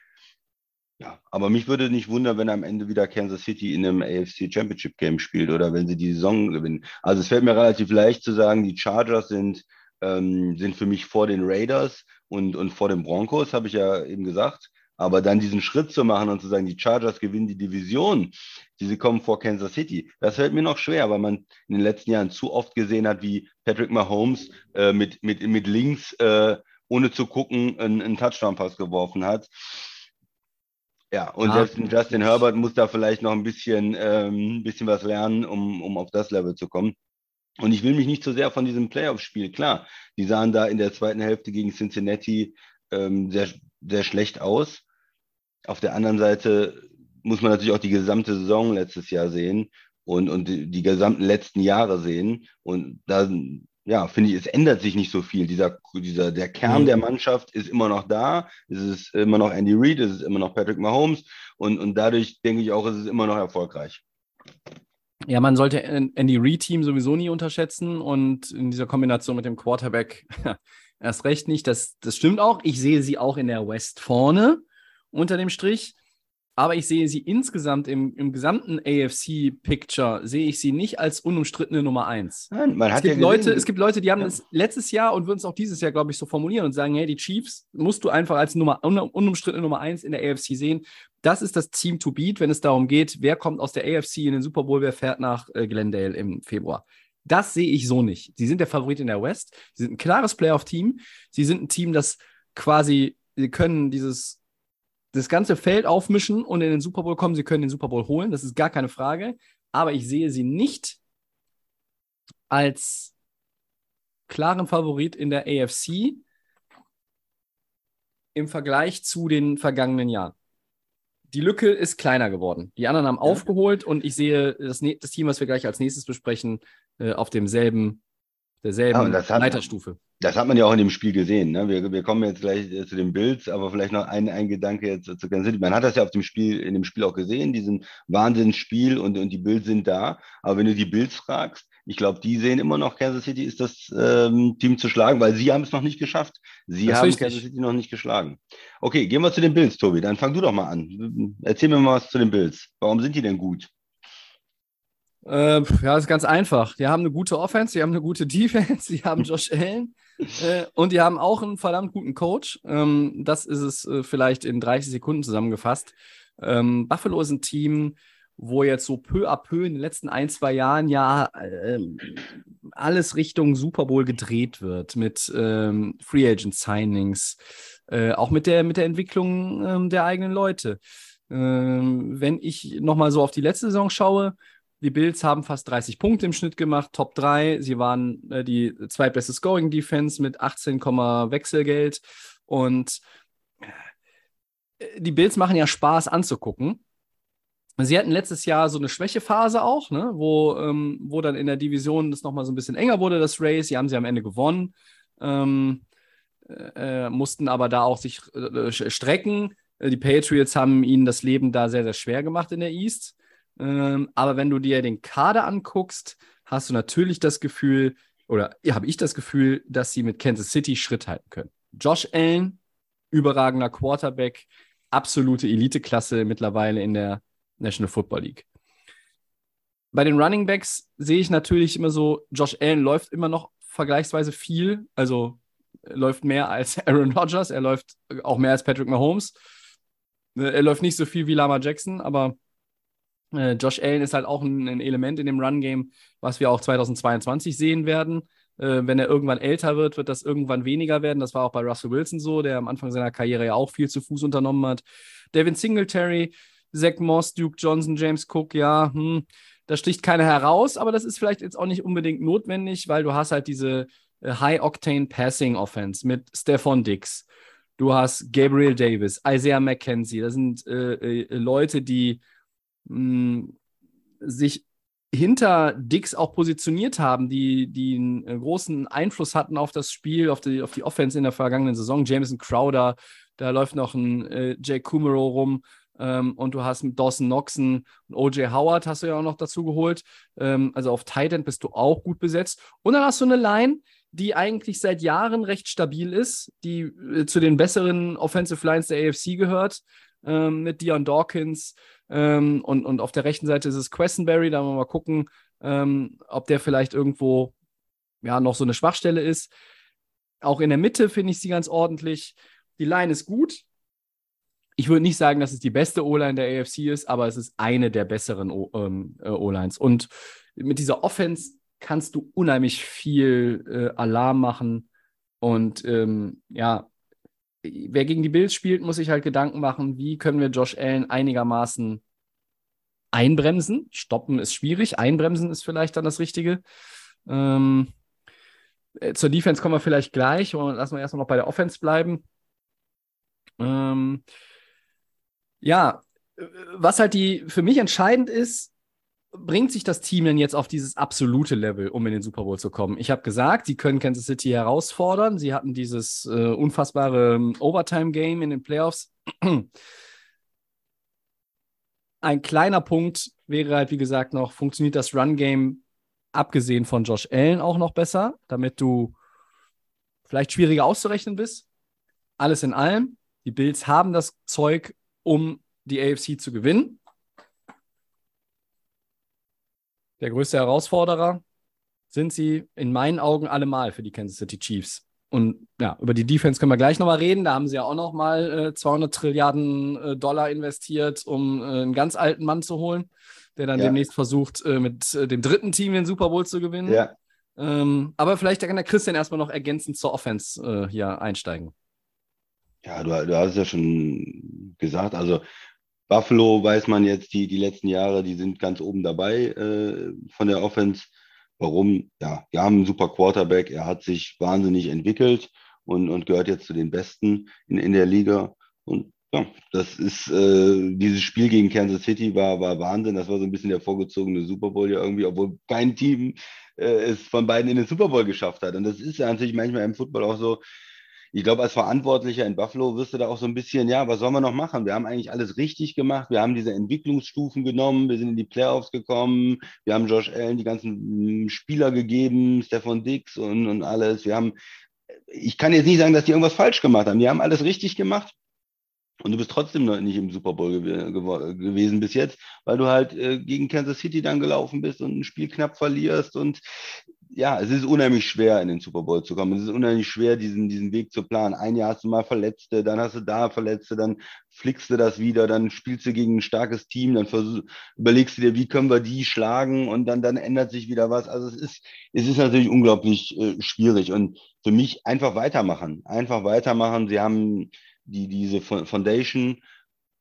Ja, aber mich würde nicht wundern, wenn am Ende wieder Kansas City in einem AFC Championship Game spielt oder wenn sie die Saison gewinnen. Also es fällt mir relativ leicht zu sagen, die Chargers sind, ähm, sind für mich vor den Raiders und, und vor den Broncos, habe ich ja eben gesagt. Aber dann diesen Schritt zu machen und zu sagen, die Chargers gewinnen die Division, diese kommen vor Kansas City, das fällt mir noch schwer, weil man in den letzten Jahren zu oft gesehen hat, wie Patrick Mahomes äh, mit, mit, mit links, äh, ohne zu gucken, einen, einen Touchdown-Pass geworfen hat. Ja, und ah, selbst Justin Herbert muss da vielleicht noch ein bisschen, ähm, bisschen was lernen, um, um auf das Level zu kommen. Und ich will mich nicht so sehr von diesem Playoff-Spiel, klar, die sahen da in der zweiten Hälfte gegen Cincinnati ähm, sehr, sehr schlecht aus. Auf der anderen Seite muss man natürlich auch die gesamte Saison letztes Jahr sehen und, und die, die gesamten letzten Jahre sehen. Und da, ja, finde ich, es ändert sich nicht so viel. Dieser, dieser, der Kern mhm. der Mannschaft ist immer noch da. Es ist immer noch Andy Reid, es ist immer noch Patrick Mahomes. Und, und dadurch denke ich auch, es ist immer noch erfolgreich. Ja, man sollte Andy Reid-Team sowieso nie unterschätzen und in dieser Kombination mit dem Quarterback [LAUGHS] erst recht nicht. Das, das stimmt auch. Ich sehe sie auch in der West vorne unter dem Strich aber ich sehe sie insgesamt im, im gesamten AFC-Picture, sehe ich sie nicht als unumstrittene Nummer eins. Nein, man es, hat gibt ja Leute, gesehen, es gibt Leute, die haben ja. das letztes Jahr und würden es auch dieses Jahr, glaube ich, so formulieren und sagen, hey, die Chiefs musst du einfach als Nummer, unumstrittene Nummer eins in der AFC sehen. Das ist das Team to beat, wenn es darum geht, wer kommt aus der AFC in den Super Bowl, wer fährt nach äh, Glendale im Februar. Das sehe ich so nicht. Sie sind der Favorit in der West. Sie sind ein klares Playoff-Team. Sie sind ein Team, das quasi, sie können dieses das ganze Feld aufmischen und in den Super Bowl kommen. Sie können den Super Bowl holen, das ist gar keine Frage. Aber ich sehe sie nicht als klaren Favorit in der AFC im Vergleich zu den vergangenen Jahren. Die Lücke ist kleiner geworden. Die anderen haben ja. aufgeholt und ich sehe das, das, Team, was wir gleich als nächstes besprechen, äh, auf demselben derselben ja, hat, Leiterstufe. Das hat man ja auch in dem Spiel gesehen. Ne? Wir, wir kommen jetzt gleich äh, zu den Bills, aber vielleicht noch ein, ein Gedanke jetzt zu Kansas City. Man hat das ja auf dem Spiel, in dem Spiel auch gesehen, diesen Wahnsinnsspiel und, und die Bills sind da. Aber wenn du die Bills fragst, ich glaube, die sehen immer noch, Kansas City ist das ähm, Team zu schlagen, weil sie haben es noch nicht geschafft. Sie das haben Kansas City noch nicht geschlagen. Okay, gehen wir zu den Bills, Tobi. Dann fang du doch mal an. Erzähl mir mal was zu den Bills. Warum sind die denn gut? Äh, ja, ist ganz einfach. Die haben eine gute Offense, die haben eine gute [LAUGHS] Defense, die haben Josh Allen äh, und die haben auch einen verdammt guten Coach. Ähm, das ist es äh, vielleicht in 30 Sekunden zusammengefasst. Ähm, Buffalo ist ein Team, wo jetzt so peu à peu in den letzten ein, zwei Jahren ja äh, alles Richtung Super Bowl gedreht wird mit ähm, Free Agent Signings, äh, auch mit der, mit der Entwicklung ähm, der eigenen Leute. Ähm, wenn ich nochmal so auf die letzte Saison schaue, die Bills haben fast 30 Punkte im Schnitt gemacht, Top 3. Sie waren äh, die zweitbeste Scoring Defense mit 18, Wechselgeld. Und äh, die Bills machen ja Spaß anzugucken. Sie hatten letztes Jahr so eine Schwächephase auch, ne, wo, ähm, wo dann in der Division das nochmal so ein bisschen enger wurde, das Race. Sie haben sie am Ende gewonnen, ähm, äh, mussten aber da auch sich äh, strecken. Die Patriots haben ihnen das Leben da sehr, sehr schwer gemacht in der East. Ähm, aber wenn du dir den Kader anguckst, hast du natürlich das Gefühl, oder ja, habe ich das Gefühl, dass sie mit Kansas City Schritt halten können. Josh Allen, überragender Quarterback, absolute Eliteklasse mittlerweile in der National Football League. Bei den Running Backs sehe ich natürlich immer so, Josh Allen läuft immer noch vergleichsweise viel, also läuft mehr als [LAUGHS] Aaron Rodgers, er läuft auch mehr als Patrick Mahomes. Er läuft nicht so viel wie Lama Jackson, aber äh, Josh Allen ist halt auch ein, ein Element in dem Run-Game, was wir auch 2022 sehen werden. Äh, wenn er irgendwann älter wird, wird das irgendwann weniger werden. Das war auch bei Russell Wilson so, der am Anfang seiner Karriere ja auch viel zu Fuß unternommen hat. Devin Singletary, Zach Moss, Duke Johnson, James Cook, ja, hm, da sticht keiner heraus, aber das ist vielleicht jetzt auch nicht unbedingt notwendig, weil du hast halt diese äh, High-Octane Passing Offense mit Stephon Dix. Du hast Gabriel Davis, Isaiah McKenzie. Das sind äh, äh, Leute, die mh, sich hinter Dix auch positioniert haben, die, die einen äh, großen Einfluss hatten auf das Spiel, auf die, auf die Offense in der vergangenen Saison. Jameson Crowder, da läuft noch ein äh, Jay Kumaro rum. Ähm, und du hast mit Dawson Knoxen und OJ Howard hast du ja auch noch dazu geholt. Ähm, also auf Tight bist du auch gut besetzt. Und dann hast du eine Line, die eigentlich seit Jahren recht stabil ist, die äh, zu den besseren Offensive Lines der AFC gehört, ähm, mit Dion Dawkins, ähm, und, und auf der rechten Seite ist es Questenberry. Da wollen wir mal gucken, ähm, ob der vielleicht irgendwo ja, noch so eine Schwachstelle ist. Auch in der Mitte finde ich sie ganz ordentlich. Die Line ist gut. Ich würde nicht sagen, dass es die beste O-Line der AFC ist, aber es ist eine der besseren ähm, äh, O-Lines. Und mit dieser Offense kannst du unheimlich viel äh, Alarm machen. Und ähm, ja, wer gegen die Bills spielt, muss sich halt Gedanken machen, wie können wir Josh Allen einigermaßen einbremsen. Stoppen ist schwierig, einbremsen ist vielleicht dann das Richtige. Ähm, äh, zur Defense kommen wir vielleicht gleich. Und lassen wir erstmal noch bei der Offense bleiben. Ähm, ja, äh, was halt die für mich entscheidend ist, bringt sich das Team denn jetzt auf dieses absolute Level, um in den Super Bowl zu kommen? Ich habe gesagt, sie können Kansas City herausfordern. Sie hatten dieses äh, unfassbare ähm, Overtime-Game in den Playoffs. [CLEARS THROAT] Ein kleiner Punkt wäre halt, wie gesagt, noch, funktioniert das Run-Game abgesehen von Josh Allen auch noch besser, damit du vielleicht schwieriger auszurechnen bist. Alles in allem, die Bills haben das Zeug, um die AFC zu gewinnen. Der größte Herausforderer sind sie in meinen Augen allemal für die Kansas City Chiefs. Und ja, über die Defense können wir gleich nochmal reden. Da haben sie ja auch nochmal äh, 200 Trilliarden äh, Dollar investiert, um äh, einen ganz alten Mann zu holen der dann ja. demnächst versucht, äh, mit äh, dem dritten Team den Super Bowl zu gewinnen. Ja. Ähm, aber vielleicht kann der Christian erstmal noch ergänzend zur Offense äh, hier einsteigen. Ja, du, du, hast es ja schon gesagt, also Buffalo weiß man jetzt, die, die letzten Jahre, die sind ganz oben dabei äh, von der Offense. Warum? Ja, wir haben einen super Quarterback, er hat sich wahnsinnig entwickelt und, und gehört jetzt zu den Besten in, in der Liga. Und ja, das ist, äh, dieses Spiel gegen Kansas City war, war Wahnsinn. Das war so ein bisschen der vorgezogene Super Bowl ja irgendwie, obwohl kein Team äh, es von beiden in den Super Bowl geschafft hat. Und das ist ja natürlich manchmal im Football auch so. Ich glaube, als Verantwortlicher in Buffalo wirst du da auch so ein bisschen, ja, was sollen wir noch machen? Wir haben eigentlich alles richtig gemacht. Wir haben diese Entwicklungsstufen genommen. Wir sind in die Playoffs gekommen. Wir haben Josh Allen die ganzen Spieler gegeben, Stefan Dix und, und alles. Wir haben, ich kann jetzt nicht sagen, dass die irgendwas falsch gemacht haben. Die haben alles richtig gemacht. Und du bist trotzdem noch nicht im Super Bowl gew gew gewesen bis jetzt, weil du halt äh, gegen Kansas City dann gelaufen bist und ein Spiel knapp verlierst. Und ja, es ist unheimlich schwer, in den Super Bowl zu kommen. Es ist unheimlich schwer, diesen, diesen Weg zu planen. Ein Jahr hast du mal Verletzte, dann hast du da Verletzte, dann flickst du das wieder, dann spielst du gegen ein starkes Team, dann überlegst du dir, wie können wir die schlagen und dann, dann ändert sich wieder was. Also es ist, es ist natürlich unglaublich äh, schwierig. Und für mich einfach weitermachen. Einfach weitermachen. Sie haben die, diese Foundation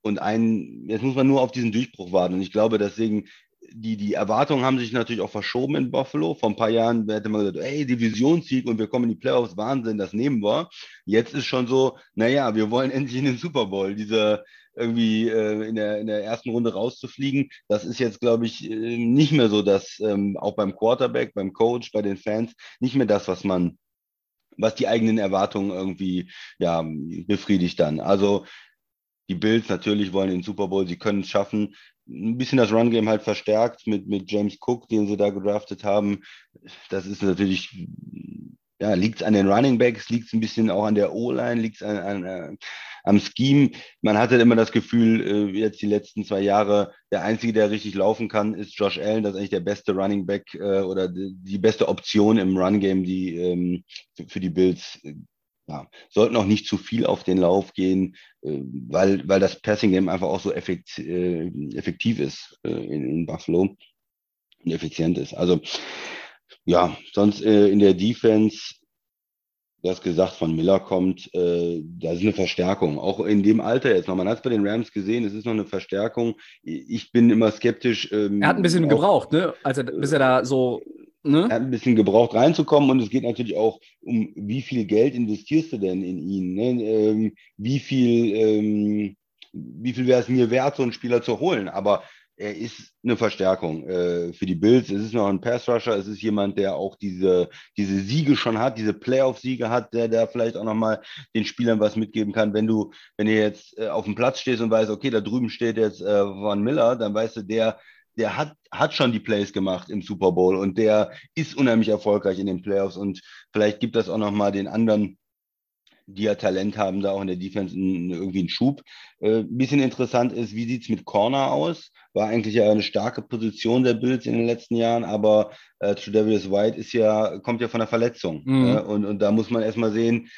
und ein, jetzt muss man nur auf diesen Durchbruch warten. Und ich glaube, deswegen, die, die Erwartungen haben sich natürlich auch verschoben in Buffalo. Vor ein paar Jahren hätte man gesagt, ey, Divisionssieg und wir kommen in die Playoffs, Wahnsinn, das nehmen wir. Jetzt ist schon so, naja, wir wollen [LAUGHS] endlich in den Super Bowl. Diese irgendwie äh, in, der, in der ersten Runde rauszufliegen, das ist jetzt, glaube ich, äh, nicht mehr so, dass ähm, auch beim Quarterback, beim Coach, bei den Fans, nicht mehr das, was man was die eigenen Erwartungen irgendwie ja, befriedigt dann. Also die Bills natürlich wollen den Super Bowl, sie können es schaffen. Ein bisschen das Run-Game halt verstärkt mit, mit James Cook, den sie da gedraftet haben. Das ist natürlich ja, liegt es an den Running Backs, liegt es ein bisschen auch an der O-Line, liegt es an, an, äh, am Scheme. Man hatte immer das Gefühl, äh, jetzt die letzten zwei Jahre, der Einzige, der richtig laufen kann, ist Josh Allen. Das ist eigentlich der beste Running Back äh, oder die, beste Option im Run-Game, die ähm, für, die Bills. Ja, sollten auch nicht zu viel auf den Lauf gehen, weil, weil das Passing-Game einfach auch so effekt, äh, effektiv ist in, in Buffalo und effizient ist. Also ja, sonst äh, in der Defense, du hast gesagt, von Miller kommt, äh, da ist eine Verstärkung. Auch in dem Alter jetzt noch. Man hat es bei den Rams gesehen, es ist noch eine Verstärkung. Ich bin immer skeptisch. Ähm, er hat ein bisschen auch, gebraucht, ne? Also bis er da so. Ne? Er hat ein bisschen gebraucht reinzukommen und es geht natürlich auch um, wie viel Geld investierst du denn in ihn? Ne? Ähm, wie viel, ähm, wie viel wäre es mir wert, so einen Spieler zu holen? Aber er ist eine Verstärkung äh, für die Bills. Es ist noch ein Pass-Rusher. Es ist jemand, der auch diese, diese Siege schon hat, diese Playoff-Siege hat, der, der vielleicht auch nochmal den Spielern was mitgeben kann. Wenn du, wenn du jetzt äh, auf dem Platz stehst und weißt, okay, da drüben steht jetzt äh, Von Miller, dann weißt du, der, der hat, hat schon die Plays gemacht im Super Bowl und der ist unheimlich erfolgreich in den Playoffs und vielleicht gibt das auch nochmal den anderen die ja Talent haben, da auch in der Defense einen, irgendwie einen Schub. Äh, ein bisschen interessant ist, wie sieht es mit Corner aus? War eigentlich ja eine starke Position der Bills in den letzten Jahren, aber äh, Tredavious White ist ja, kommt ja von einer Verletzung. Mhm. Äh, und, und da muss man erstmal sehen,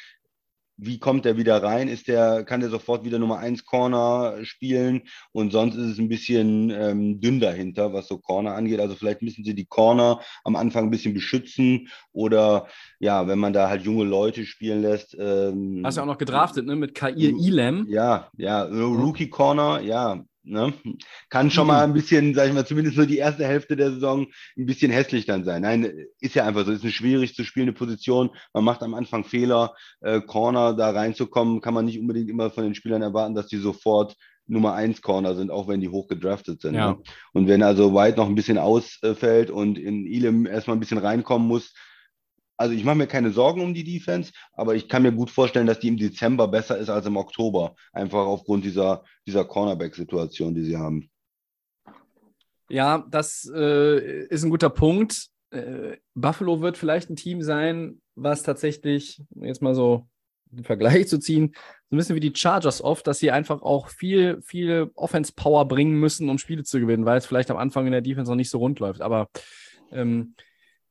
wie kommt er wieder rein? Ist der, kann der sofort wieder Nummer 1 Corner spielen? Und sonst ist es ein bisschen ähm, dünn dahinter, was so Corner angeht. Also vielleicht müssen sie die Corner am Anfang ein bisschen beschützen oder ja, wenn man da halt junge Leute spielen lässt. Ähm, Hast du auch noch gedraftet, ne? Mit Kair Elam. Ja, ja, Rookie Corner, ja, ne, kann schon mal ein bisschen, sag ich mal, zumindest nur die erste Hälfte der Saison ein bisschen hässlich dann sein. Nein, ist ja einfach so, ist eine schwierig zu spielende Position. Man macht am Anfang Fehler, äh, Corner da reinzukommen, kann man nicht unbedingt immer von den Spielern erwarten, dass die sofort Nummer 1 Corner sind, auch wenn die hoch gedraftet sind. Ja. Ne? Und wenn also White noch ein bisschen ausfällt und in Elam erstmal ein bisschen reinkommen muss, also ich mache mir keine Sorgen um die Defense, aber ich kann mir gut vorstellen, dass die im Dezember besser ist als im Oktober, einfach aufgrund dieser, dieser Cornerback-Situation, die sie haben. Ja, das äh, ist ein guter Punkt. Äh, Buffalo wird vielleicht ein Team sein, was tatsächlich, jetzt mal so einen Vergleich zu ziehen, so ein bisschen wie die Chargers oft, dass sie einfach auch viel, viel Offense-Power bringen müssen, um Spiele zu gewinnen, weil es vielleicht am Anfang in der Defense noch nicht so rund läuft. Aber ähm,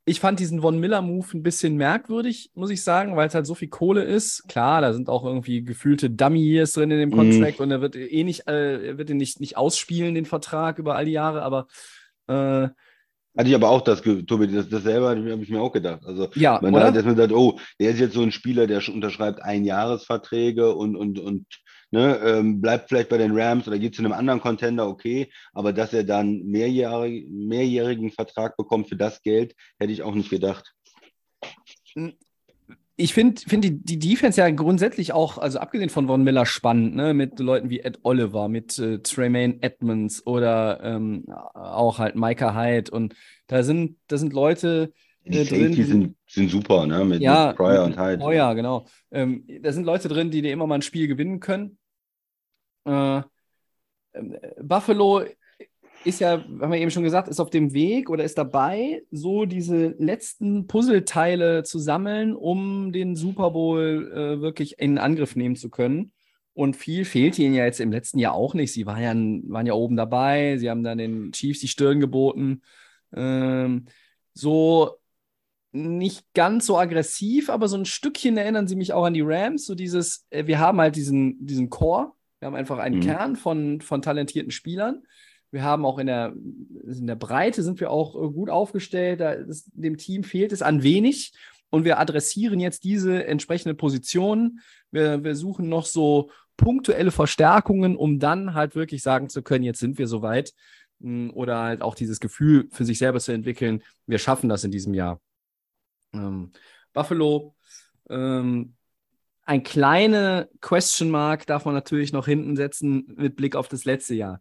ich fand diesen Von Miller-Move ein bisschen merkwürdig, muss ich sagen, weil es halt so viel Kohle ist. Klar, da sind auch irgendwie gefühlte Dummy-Years drin in dem mhm. Contract mm. und er wird eh nicht, äh, er wird ihn nicht, nicht ausspielen, den Vertrag über all die Jahre, aber äh, hatte ich aber auch das, Tobi, das, das selber habe ich mir auch gedacht. Also ja, man oder? hat erstmal gesagt, oh, der ist jetzt so ein Spieler, der unterschreibt Einjahresverträge und, und, und ne, ähm, bleibt vielleicht bei den Rams oder geht zu einem anderen Contender, okay, aber dass er dann mehrjährig, mehrjährigen Vertrag bekommt für das Geld, hätte ich auch nicht gedacht. Ich finde find die, die Defense ja grundsätzlich auch, also abgesehen von Von Miller, spannend, ne? mit Leuten wie Ed Oliver, mit äh, Tremaine Edmonds oder ähm, auch halt Micah Hyde. Und da sind, da sind Leute, die äh, drin, sind, sind super, ne? Mit, ja, mit Pryor und Hyde. Oh ja, genau. Ähm, da sind Leute drin, die dir immer mal ein Spiel gewinnen können. Äh, ähm, Buffalo ist ja, haben wir eben schon gesagt, ist auf dem Weg oder ist dabei, so diese letzten Puzzleteile zu sammeln, um den Super Bowl äh, wirklich in Angriff nehmen zu können. Und viel fehlt ihnen ja jetzt im letzten Jahr auch nicht. Sie waren ja, waren ja oben dabei, sie haben dann den Chiefs die Stirn geboten. Ähm, so nicht ganz so aggressiv, aber so ein Stückchen erinnern sie mich auch an die Rams. So dieses, äh, wir haben halt diesen, diesen Core, wir haben einfach einen mhm. Kern von, von talentierten Spielern. Wir haben auch in der, in der Breite sind wir auch äh, gut aufgestellt. Ist, dem Team fehlt es an wenig. Und wir adressieren jetzt diese entsprechenden Positionen. Wir, wir suchen noch so punktuelle Verstärkungen, um dann halt wirklich sagen zu können, jetzt sind wir soweit. Hm, oder halt auch dieses Gefühl für sich selber zu entwickeln, wir schaffen das in diesem Jahr. Ähm, Buffalo, ähm, ein kleine Question Mark darf man natürlich noch hinten setzen mit Blick auf das letzte Jahr.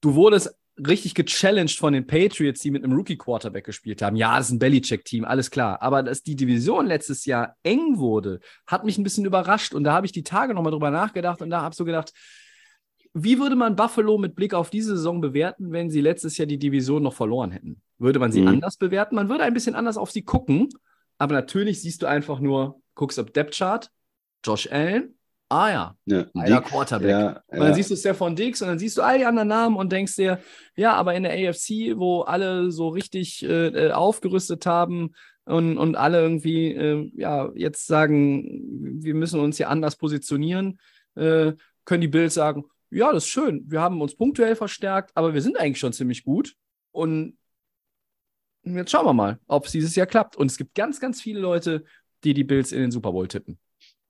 Du wurdest richtig gechallenged von den Patriots, die mit einem Rookie-Quarterback gespielt haben. Ja, das ist ein Belichick-Team, alles klar. Aber dass die Division letztes Jahr eng wurde, hat mich ein bisschen überrascht. Und da habe ich die Tage nochmal drüber nachgedacht und da habe ich so gedacht, wie würde man Buffalo mit Blick auf diese Saison bewerten, wenn sie letztes Jahr die Division noch verloren hätten? Würde man sie mhm. anders bewerten? Man würde ein bisschen anders auf sie gucken, aber natürlich siehst du einfach nur, guckst auf Depth Chart, Josh Allen, ah ja, ja einer Quarterback. Ja, und dann siehst du Stefan Diggs und dann siehst du all die anderen Namen und denkst dir, ja, aber in der AFC, wo alle so richtig äh, äh, aufgerüstet haben und, und alle irgendwie, äh, ja, jetzt sagen, wir müssen uns hier anders positionieren, äh, können die Bills sagen, ja, das ist schön. Wir haben uns punktuell verstärkt, aber wir sind eigentlich schon ziemlich gut. Und jetzt schauen wir mal, ob es dieses Jahr klappt. Und es gibt ganz, ganz viele Leute, die die Bills in den Super Bowl tippen.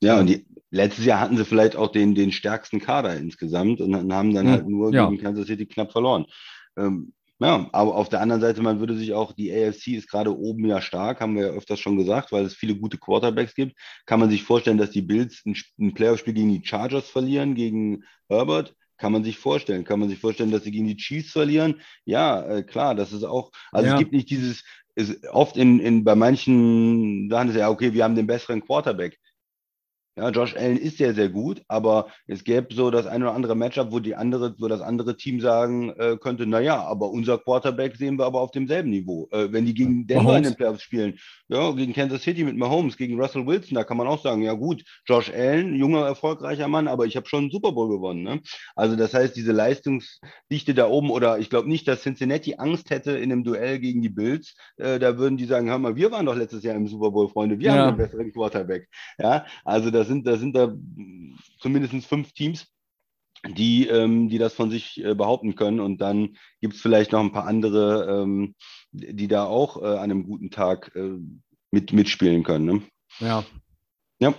Ja, und die, letztes Jahr hatten sie vielleicht auch den, den stärksten Kader insgesamt und haben dann halt nur ja. gegen Kansas City knapp verloren. Ähm, ja, aber auf der anderen Seite, man würde sich auch, die AFC ist gerade oben ja stark, haben wir ja öfters schon gesagt, weil es viele gute Quarterbacks gibt. Kann man sich vorstellen, dass die Bills ein, ein Playoff-Spiel gegen die Chargers verlieren, gegen Herbert? Kann man sich vorstellen. Kann man sich vorstellen, dass sie gegen die Chiefs verlieren? Ja, äh, klar, das ist auch, also ja. es gibt nicht dieses, ist oft in, in, bei manchen Sachen ist ja, okay, wir haben den besseren Quarterback. Ja, Josh Allen ist sehr, sehr gut, aber es gäbe so das ein oder andere Matchup, wo die andere, wo das andere Team sagen äh, könnte, naja, aber unser Quarterback sehen wir aber auf demselben Niveau. Äh, wenn die gegen Denver Mahomes. in den Playoffs spielen, ja, gegen Kansas City mit Mahomes, gegen Russell Wilson, da kann man auch sagen, ja gut, Josh Allen, junger, erfolgreicher Mann, aber ich habe schon einen Super Bowl gewonnen. Ne? Also das heißt, diese Leistungsdichte da oben, oder ich glaube nicht, dass Cincinnati Angst hätte in einem Duell gegen die Bills, äh, da würden die sagen, hör mal, wir waren doch letztes Jahr im Super Bowl, Freunde, wir ja. haben einen besseren Quarterback. Ja, also das sind, da sind da zumindest fünf Teams, die, ähm, die das von sich äh, behaupten können. Und dann gibt es vielleicht noch ein paar andere, ähm, die da auch äh, an einem guten Tag äh, mit, mitspielen können. Ne? Ja. Ja.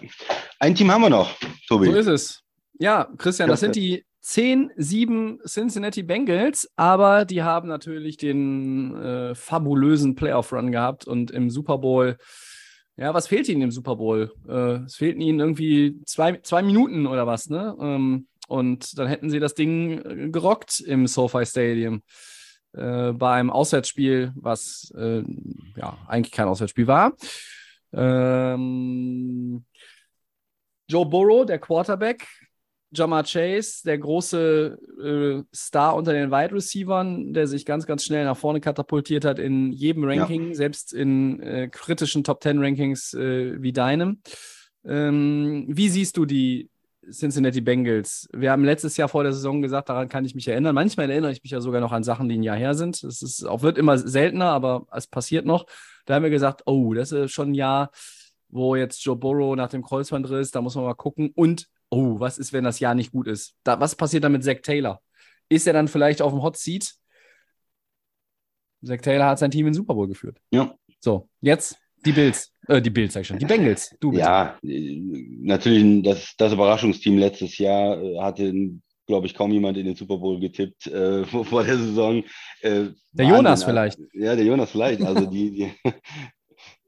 Ein Team haben wir noch, Tobi. So ist es. Ja, Christian, das sind die 10-7 Cincinnati Bengals, aber die haben natürlich den äh, fabulösen Playoff-Run gehabt und im Super Bowl, ja, was fehlt ihnen im Super Bowl? Äh, es fehlten ihnen irgendwie zwei, zwei Minuten oder was, ne? Ähm, und dann hätten sie das Ding äh, gerockt im SoFi Stadium äh, beim Auswärtsspiel, was äh, ja eigentlich kein Auswärtsspiel war. Ähm, Joe Burrow, der Quarterback, Jamar Chase, der große äh, Star unter den Wide Receivern, der sich ganz, ganz schnell nach vorne katapultiert hat in jedem Ranking, ja. selbst in äh, kritischen Top 10 Rankings äh, wie deinem. Ähm, wie siehst du die Cincinnati Bengals? Wir haben letztes Jahr vor der Saison gesagt, daran kann ich mich erinnern. Manchmal erinnere ich mich ja sogar noch an Sachen, die ein Jahr her sind. Es ist auch wird immer seltener, aber es passiert noch. Da haben wir gesagt, oh, das ist schon ein Jahr, wo jetzt Joe Burrow nach dem Kreuzbandriss, da muss man mal gucken. Und oh, was ist, wenn das Jahr nicht gut ist? Da, was passiert dann mit Zach Taylor? Ist er dann vielleicht auf dem Hot Seat? Zach Taylor hat sein Team in den Super Bowl geführt. Ja. So, jetzt die Bills. Äh, die Bills, sag ich schon. Die Bengals. Du bitte. Ja, natürlich das, das Überraschungsteam letztes Jahr äh, hatte, glaube ich, kaum jemand in den Super Bowl getippt äh, [LAUGHS] vor, der Saison. Äh, der Jonas vielleicht. Ja, der Jonas vielleicht. Also die, die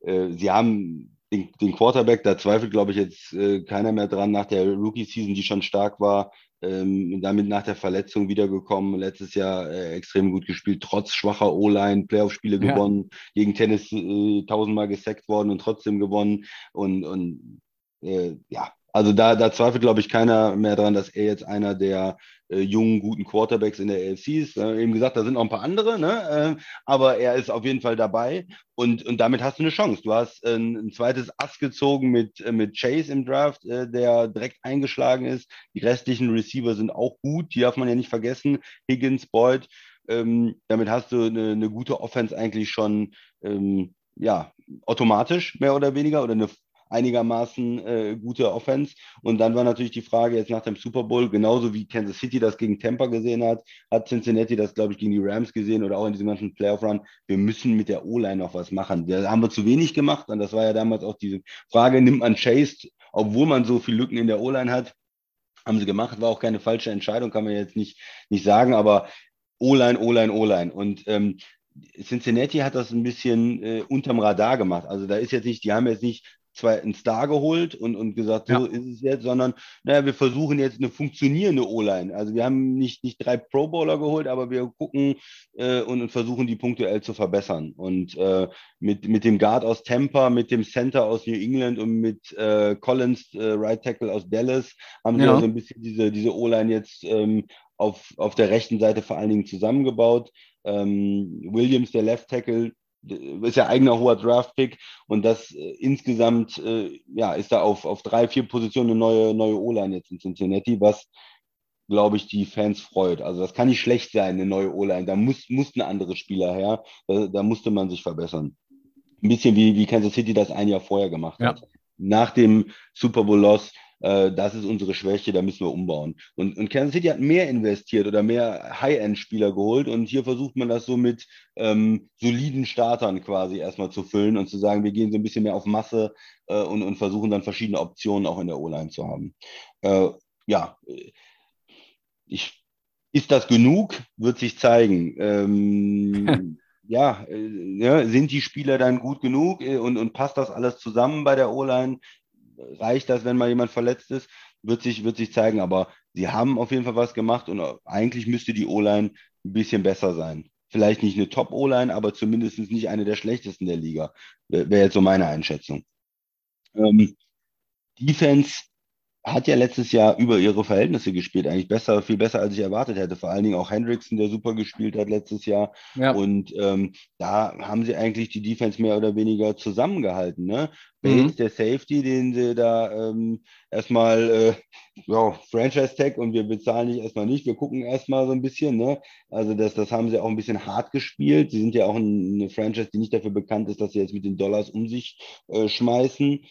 [LAUGHS] äh, sie haben den, den, Quarterback, da zweifelt, glaube ich, jetzt äh, keiner mehr dran nach der Rookie-Season, die schon stark war. Ähm, damit nach der Verletzung wiedergekommen, letztes Jahr äh, extrem gut gespielt, trotz schwacher O-Line, Playoff-Spiele ja. gewonnen, gegen Tennis äh, tausendmal gesackt worden und trotzdem gewonnen. Und, und äh, ja, also da, da zweifelt, glaube ich, keiner mehr dran, dass er jetzt einer der äh, jungen, guten Quarterbacks in der AFC ist. Äh, eben gesagt, da sind noch ein paar andere, ne? Äh, aber er ist auf jeden Fall dabei und, und damit hast du eine Chance. Du hast ein, ein zweites Ass gezogen mit, äh, mit Chase im Draft, äh, der direkt eingeschlagen ist. Die restlichen Receiver sind auch gut, die darf man ja nicht vergessen. Higgins, Boyd. Ähm, damit hast du eine, eine, gute Offense eigentlich schon ähm, ja, automatisch mehr oder weniger oder eine einigermaßen äh, gute Offense. Und dann war natürlich die Frage jetzt nach dem Super Bowl, genauso wie Kansas City das gegen Tampa gesehen hat, hat Cincinnati das, glaube ich, gegen die Rams gesehen oder auch in diesem ganzen Playoff-Run. Wir müssen mit der O-Line noch was machen. Da haben wir zu wenig gemacht. Und das war ja damals auch diese Frage, nimmt man Chase, obwohl man so viele Lücken in der O-Line hat? Haben sie gemacht, war auch keine falsche Entscheidung, kann man jetzt nicht, nicht sagen, aber O-Line, O-Line, O-Line. Und ähm, Cincinnati hat das ein bisschen äh, unterm Radar gemacht. Also da ist jetzt nicht, die haben jetzt nicht zwei einen Star geholt und, und gesagt, ja. so ist es jetzt, sondern naja, wir versuchen jetzt eine funktionierende O-Line. Also wir haben nicht, nicht drei Pro Bowler geholt, aber wir gucken äh, und, und, versuchen die punktuell zu verbessern. Und äh, mit, mit dem Guard aus Tampa, mit dem Center aus New England und mit äh, Collins, äh, Right Tackle aus Dallas, haben sie ja. also ein bisschen diese, diese O-Line jetzt ähm, auf, auf der rechten Seite vor allen Dingen zusammengebaut. Ähm, Williams, der Left Tackle, ist ja eigener hoher Draft-Pick und das äh, insgesamt äh, ja, ist da auf, auf drei, vier Positionen eine neue, neue O-Line jetzt in Cincinnati, was glaube ich, die Fans freut. Also das kann nicht schlecht sein, eine neue O-Line. Da muss, mussten andere Spieler her. Da, da, musste man sich verbessern. Ein bisschen wie, wie Kansas City das ein Jahr vorher gemacht ja. hat. Nach dem Super Bowl-Loss äh, das ist unsere Schwäche, da müssen wir umbauen. Und, und Kansas City hat mehr investiert oder mehr High-End-Spieler geholt und hier versucht man das so mit ähm, soliden Startern quasi erstmal zu füllen und zu sagen, wir gehen so ein bisschen mehr auf Masse äh, und, und versuchen dann verschiedene Optionen auch in der O-Line zu haben. Äh, ja, ich, ist das genug? Wird sich zeigen. Ähm, [LAUGHS] ja, äh, ja, sind die Spieler dann gut genug äh, und, und passt das alles zusammen bei der O-Line? Reicht das, wenn mal jemand verletzt ist, wird sich, wird sich zeigen. Aber sie haben auf jeden Fall was gemacht und eigentlich müsste die O-Line ein bisschen besser sein. Vielleicht nicht eine Top-O-Line, aber zumindest nicht eine der schlechtesten der Liga. Wäre jetzt so meine Einschätzung. Ähm, Defense hat ja letztes Jahr über ihre Verhältnisse gespielt, eigentlich besser, viel besser, als ich erwartet hätte. Vor allen Dingen auch Hendrickson, der super gespielt hat letztes Jahr. Ja. Und ähm, da haben sie eigentlich die Defense mehr oder weniger zusammengehalten. Ne? Mhm. Bates, der Safety, den sie da ähm, erstmal, äh, ja, Franchise-Tag und wir bezahlen nicht erstmal nicht, wir gucken erstmal so ein bisschen. Ne? Also das, das haben sie auch ein bisschen hart gespielt. Sie sind ja auch eine Franchise, die nicht dafür bekannt ist, dass sie jetzt mit den Dollars um sich äh, schmeißen.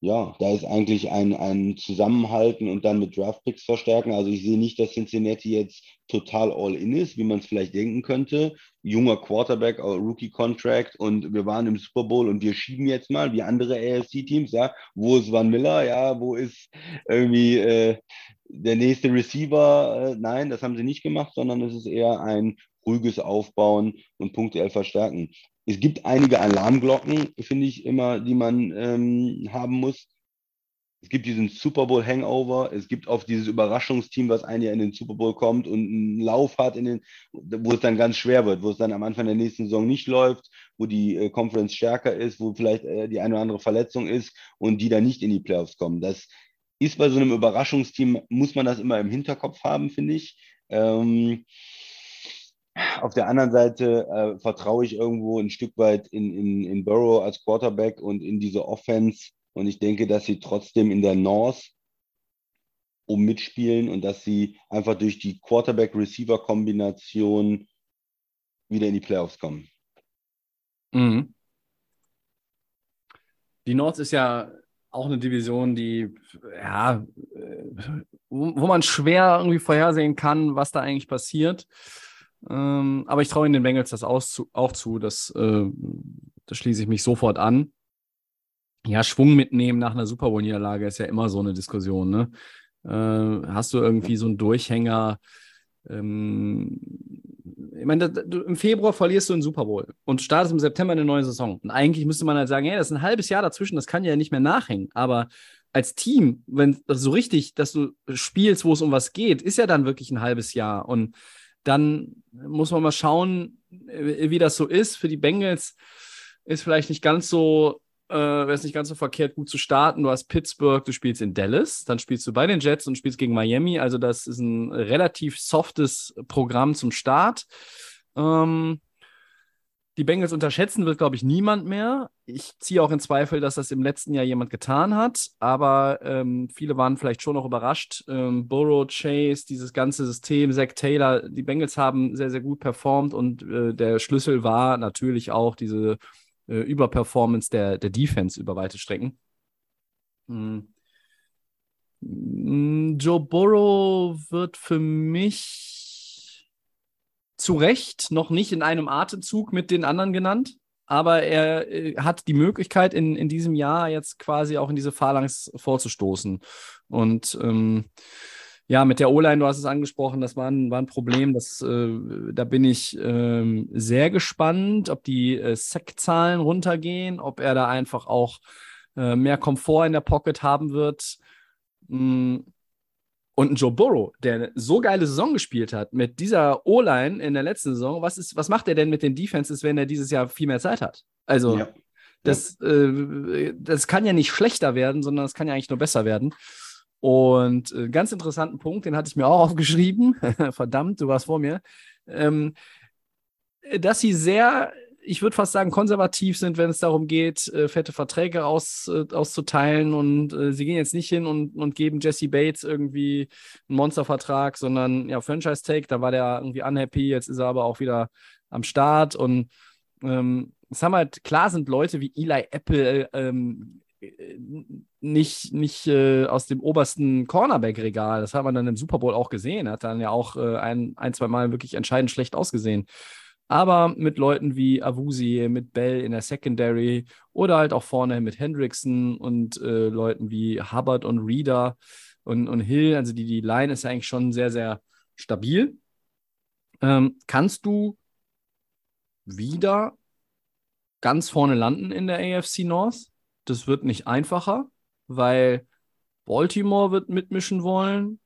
Ja, da ist eigentlich ein, ein Zusammenhalten und dann mit Draftpicks verstärken. Also ich sehe nicht, dass Cincinnati jetzt total all-in ist, wie man es vielleicht denken könnte. Junger Quarterback, Rookie-Contract und wir waren im Super Bowl und wir schieben jetzt mal, wie andere AFC-Teams, ja. Wo ist Van Miller, ja, wo ist irgendwie äh, der nächste Receiver? Äh, nein, das haben sie nicht gemacht, sondern es ist eher ein ruhiges Aufbauen und punktuell verstärken. Es gibt einige Alarmglocken, finde ich immer, die man ähm, haben muss. Es gibt diesen Super Bowl Hangover, es gibt oft dieses Überraschungsteam, was ein Jahr in den Super Bowl kommt und einen Lauf hat, in den, wo es dann ganz schwer wird, wo es dann am Anfang der nächsten Saison nicht läuft, wo die äh, Conference stärker ist, wo vielleicht äh, die eine oder andere Verletzung ist und die dann nicht in die Playoffs kommen. Das ist bei so einem Überraschungsteam, muss man das immer im Hinterkopf haben, finde ich. Ähm, auf der anderen Seite äh, vertraue ich irgendwo ein Stück weit in, in, in Burrow als Quarterback und in diese Offense. Und ich denke, dass sie trotzdem in der North um mitspielen und dass sie einfach durch die Quarterback-Receiver-Kombination wieder in die Playoffs kommen. Mhm. Die North ist ja auch eine Division, die, ja, äh, wo man schwer irgendwie vorhersehen kann, was da eigentlich passiert. Ähm, aber ich traue den Bengals das auch zu. Auch zu. Das, äh, das schließe ich mich sofort an. Ja, Schwung mitnehmen nach einer Super Bowl-Niederlage ist ja immer so eine Diskussion. Ne? Äh, hast du irgendwie so einen Durchhänger? Ähm, ich meine, du, im Februar verlierst du einen Super Bowl und startest im September eine neue Saison. Und eigentlich müsste man halt sagen, hey, das ist ein halbes Jahr dazwischen, das kann ja nicht mehr nachhängen. Aber als Team, wenn so richtig, dass du spielst, wo es um was geht, ist ja dann wirklich ein halbes Jahr. Und dann muss man mal schauen, äh, wie das so ist. Für die Bengals ist vielleicht nicht ganz so, äh, wäre es nicht ganz so verkehrt, gut zu starten. Du hast Pittsburgh, du spielst in Dallas, dann spielst du bei den Jets und spielst gegen Miami. Also das ist ein relativ softes Programm zum Start. Ähm, die Bengals unterschätzen wird, glaube ich, niemand mehr. Ich ziehe auch in Zweifel, dass das im letzten Jahr jemand getan hat, aber ähm, viele waren vielleicht schon noch überrascht. Ähm, Burrow, Chase, dieses ganze System, Zach Taylor, die Bengals haben sehr, sehr gut performt und äh, der Schlüssel war natürlich auch diese äh, Überperformance der, der Defense über weite Strecken. Hm. hm Joe Burrow wird für mich zu Recht noch nicht in einem Atemzug mit den anderen genannt, aber er äh, hat die Möglichkeit, in, in diesem Jahr jetzt quasi auch in diese Phalanx vorzustoßen. Und ähm, ja, mit der O-Line, du hast es angesprochen, das war ein, war ein Problem. Das, äh, da bin ich äh, sehr gespannt, ob die äh, Sack-Zahlen runtergehen, ob er da einfach auch äh, mehr Komfort in der Pocket haben wird. Mm, und ein Joe Burrow, der eine so geile Saison gespielt hat mit dieser O-Line in der letzten Saison, was, ist, was macht er denn mit den Defenses, wenn er dieses Jahr viel mehr Zeit hat? Also, ja. das, äh, das kann ja nicht schlechter werden, sondern es kann ja eigentlich nur besser werden. Und äh, ganz interessanten Punkt, den hatte ich mir auch [LAUGHS] aufgeschrieben. Verdammt, du warst vor mir. Ähm, dass sie sehr ich würde fast sagen, konservativ sind, wenn es darum geht, äh, fette Verträge aus, äh, auszuteilen. Und äh, sie gehen jetzt nicht hin und, und geben Jesse Bates irgendwie einen Monstervertrag, sondern ja, Franchise-Take, da war der irgendwie unhappy, jetzt ist er aber auch wieder am Start. Und ähm, es haben halt, klar sind Leute wie Eli Apple ähm, nicht, nicht äh, aus dem obersten Cornerback-Regal. Das hat man dann im Super Bowl auch gesehen. Er hat dann ja auch äh, ein, ein, zwei Mal wirklich entscheidend schlecht ausgesehen aber mit Leuten wie Avusi, mit Bell in der Secondary oder halt auch vorne mit Hendrickson und äh, Leuten wie Hubbard und Reader und, und Hill. Also die, die Line ist ja eigentlich schon sehr, sehr stabil. Ähm, kannst du wieder ganz vorne landen in der AFC North? Das wird nicht einfacher, weil Baltimore wird mitmischen wollen,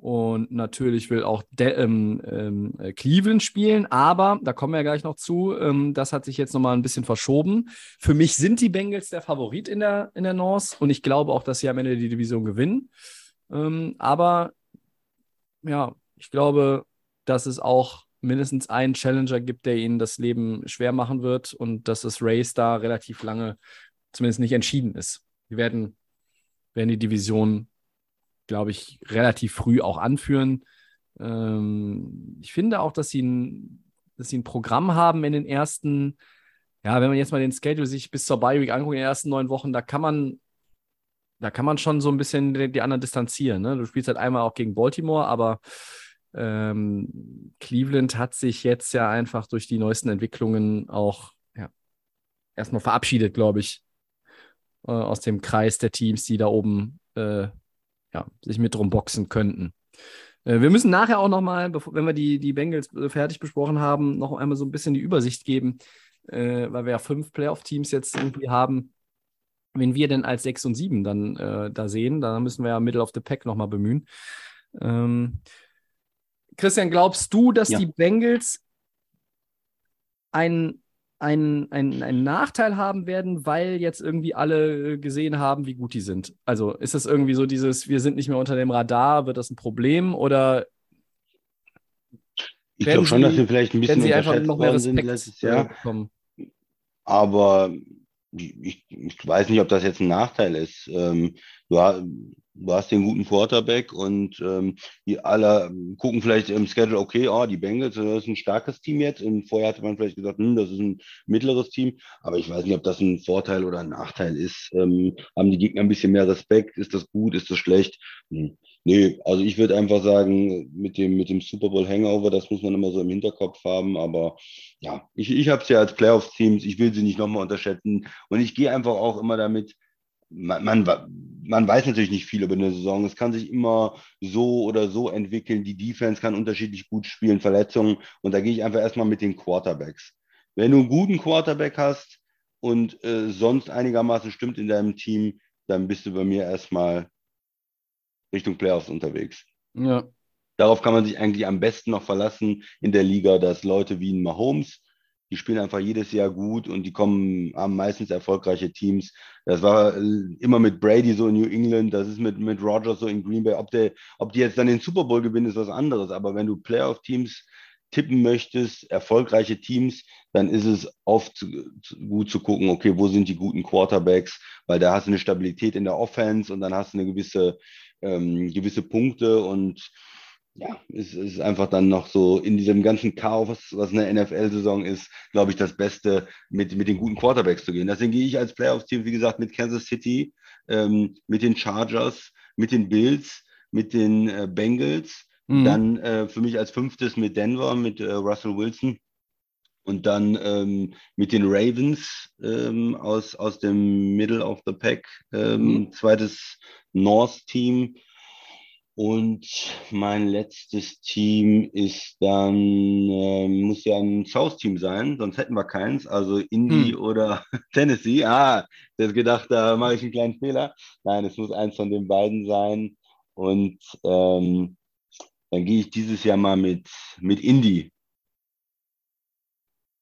und natürlich will auch De ähm, ähm, äh, Cleveland spielen, aber da kommen wir ja gleich noch zu. Ähm, das hat sich jetzt nochmal ein bisschen verschoben. Für mich sind die Bengals der Favorit in der, in der North und ich glaube auch, dass sie am Ende die Division gewinnen. Ähm, aber ja, ich glaube, dass es auch mindestens einen Challenger gibt, der ihnen das Leben schwer machen wird und dass das Race da relativ lange zumindest nicht entschieden ist. Wir werden, werden die Division glaube ich, relativ früh auch anführen. Ähm, ich finde auch, dass sie, ein, dass sie ein Programm haben in den ersten, ja, wenn man jetzt mal den Schedule sich bis zur Bye Week anguckt, in den ersten neun Wochen, da kann man da kann man schon so ein bisschen die, die anderen distanzieren. Ne? Du spielst halt einmal auch gegen Baltimore, aber ähm, Cleveland hat sich jetzt ja einfach durch die neuesten Entwicklungen auch ja, erstmal verabschiedet, glaube ich, äh, aus dem Kreis der Teams, die da oben äh, ja, sich mit drum boxen könnten. Äh, wir müssen nachher auch nochmal, wenn wir die, die Bengals äh, fertig besprochen haben, noch einmal so ein bisschen die Übersicht geben, äh, weil wir ja fünf Playoff-Teams jetzt irgendwie haben. Wenn wir denn als 6 und 7 dann äh, da sehen, dann müssen wir ja Middle of the Pack nochmal bemühen. Ähm, Christian, glaubst du, dass ja. die Bengals einen einen, einen, einen Nachteil haben werden, weil jetzt irgendwie alle gesehen haben, wie gut die sind? Also ist das irgendwie so dieses, wir sind nicht mehr unter dem Radar, wird das ein Problem oder ich glaube schon, dass wir vielleicht ein bisschen noch mehr Respekt sind letztes Jahr. Bekommen. Aber ich, ich, weiß nicht, ob das jetzt ein Nachteil ist. Ähm, du, du hast den guten Quarterback und ähm, die alle gucken vielleicht im Schedule, okay, oh, die Bengals, das ist ein starkes Team jetzt. Und vorher hatte man vielleicht gesagt, hm, das ist ein mittleres Team. Aber ich weiß nicht, ob das ein Vorteil oder ein Nachteil ist. Ähm, haben die Gegner ein bisschen mehr Respekt? Ist das gut? Ist das schlecht? Hm. Nee, also ich würde einfach sagen, mit dem, mit dem Super Bowl Hangover, das muss man immer so im Hinterkopf haben. Aber ja, ich, ich habe es ja als Playoffs-Teams, ich will sie nicht nochmal unterschätzen. Und ich gehe einfach auch immer damit, man, man, man weiß natürlich nicht viel über eine Saison. Es kann sich immer so oder so entwickeln. Die Defense kann unterschiedlich gut spielen, Verletzungen. Und da gehe ich einfach erstmal mit den Quarterbacks. Wenn du einen guten Quarterback hast und äh, sonst einigermaßen stimmt in deinem Team, dann bist du bei mir erstmal Richtung Playoffs unterwegs. Ja. Darauf kann man sich eigentlich am besten noch verlassen in der Liga, dass Leute wie ein Mahomes, die spielen einfach jedes Jahr gut und die kommen, haben meistens erfolgreiche Teams. Das war äh, immer mit Brady so in New England, das ist mit, mit Rogers so in Green Bay. Ob, der, ob die jetzt dann den Super Bowl gewinnen, ist was anderes. Aber wenn du Playoff-Teams tippen möchtest, erfolgreiche Teams, dann ist es oft gut zu gucken, okay, wo sind die guten Quarterbacks, weil da hast du eine Stabilität in der Offense und dann hast du eine gewisse, ähm, gewisse Punkte und ja, es ist einfach dann noch so in diesem ganzen Chaos, was eine NFL-Saison ist, glaube ich, das Beste, mit, mit den guten Quarterbacks zu gehen. Deswegen gehe ich als Playoffs-Team, wie gesagt, mit Kansas City, ähm, mit den Chargers, mit den Bills, mit den äh, Bengals. Mhm. Dann äh, für mich als fünftes mit Denver, mit äh, Russell Wilson. Und dann ähm, mit den Ravens ähm, aus, aus dem Middle of the Pack, ähm, mhm. zweites North-Team und mein letztes Team ist dann, äh, muss ja ein South-Team sein, sonst hätten wir keins. Also Indy hm. oder [LAUGHS] Tennessee. Ah, hätte gedacht, da mache ich einen kleinen Fehler. Nein, es muss eins von den beiden sein. Und ähm, dann gehe ich dieses Jahr mal mit, mit Indy.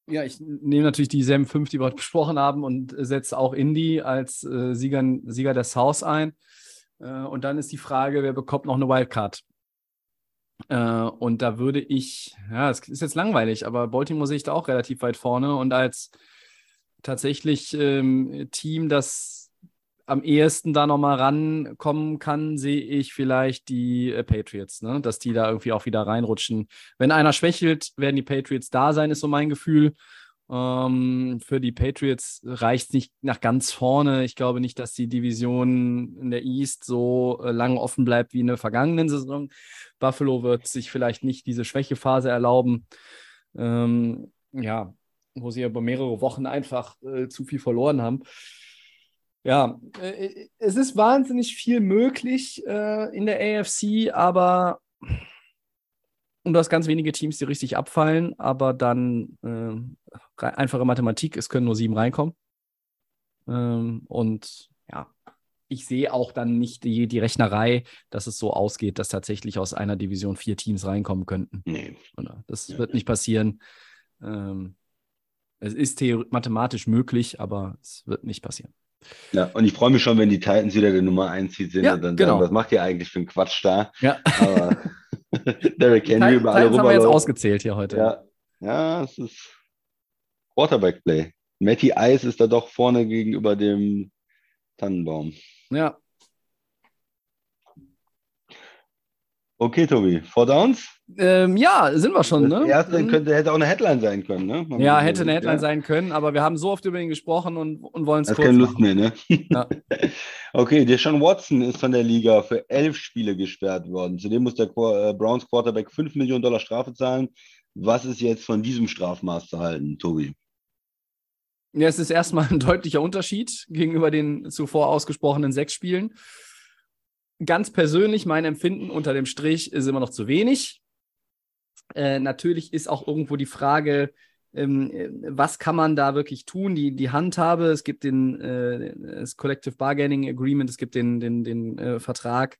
Ja, ich nehme natürlich dieselben fünf, die wir heute besprochen haben und setze auch Indy als äh, Sieger, Sieger des South ein. Äh, und dann ist die Frage, wer bekommt noch eine Wildcard? Äh, und da würde ich, ja, es ist jetzt langweilig, aber Baltimore sehe ich da auch relativ weit vorne und als tatsächlich ähm, Team, das am ehesten da nochmal rankommen kann, sehe ich vielleicht die äh, Patriots, ne? dass die da irgendwie auch wieder reinrutschen. Wenn einer schwächelt, werden die Patriots da sein, ist so mein Gefühl. Ähm, für die Patriots reicht es nicht nach ganz vorne. Ich glaube nicht, dass die Division in der East so äh, lange offen bleibt wie in der vergangenen Saison. Buffalo wird sich vielleicht nicht diese Schwächephase erlauben. Ähm, ja, wo sie über mehrere Wochen einfach äh, zu viel verloren haben. Ja, äh, es ist wahnsinnig viel möglich äh, in der AFC, aber und du hast ganz wenige Teams, die richtig abfallen, aber dann äh, einfache Mathematik, es können nur sieben reinkommen. Ähm, und ja, ich sehe auch dann nicht die, die Rechnerei, dass es so ausgeht, dass tatsächlich aus einer Division vier Teams reinkommen könnten. Nee. Das ja. wird nicht passieren. Ähm, es ist mathematisch möglich, aber es wird nicht passieren. Ja, und ich freue mich schon, wenn die Titans wieder der Nummer 1 sind ja, und dann genau. sagen, was macht ihr eigentlich für einen Quatsch da? Ja. Aber [LAUGHS] Derrick Henry über alle rüber. haben wir jetzt ausgezählt hier heute. Ja, ja es ist Quarterback-Play. Matty Ice ist da doch vorne gegenüber dem Tannenbaum. Ja. Okay, Tobi, Four Downs? Ähm, ja, sind wir schon, das ne? Erste Mhm. könnte, hätte auch eine Headline sein können, ne? Man Ja, hätte eine Headline ja. sein können, aber wir haben so oft über ihn gesprochen und, und wollen es Hat kurz keine Lust machen. mehr, ne? Ja. [LAUGHS] Okay, Deshaun Watson ist von der Liga für elf Spiele gesperrt worden. Zudem muss der Qu- äh, Browns Quarterback 5 Millionen Dollar Strafe zahlen. Was ist jetzt von diesem Strafmaß zu halten, Tobi? Ja, es ist erstmal ein [LAUGHS] deutlicher Unterschied gegenüber den zuvor ausgesprochenen sechs Spielen. Ganz persönlich, mein Empfinden unter dem Strich ist immer noch zu wenig. Äh, natürlich ist auch irgendwo die Frage, ähm, äh, was kann man da wirklich tun? Die, die Handhabe, es gibt den, äh, das Collective Bargaining Agreement, es gibt den, den, den äh, Vertrag,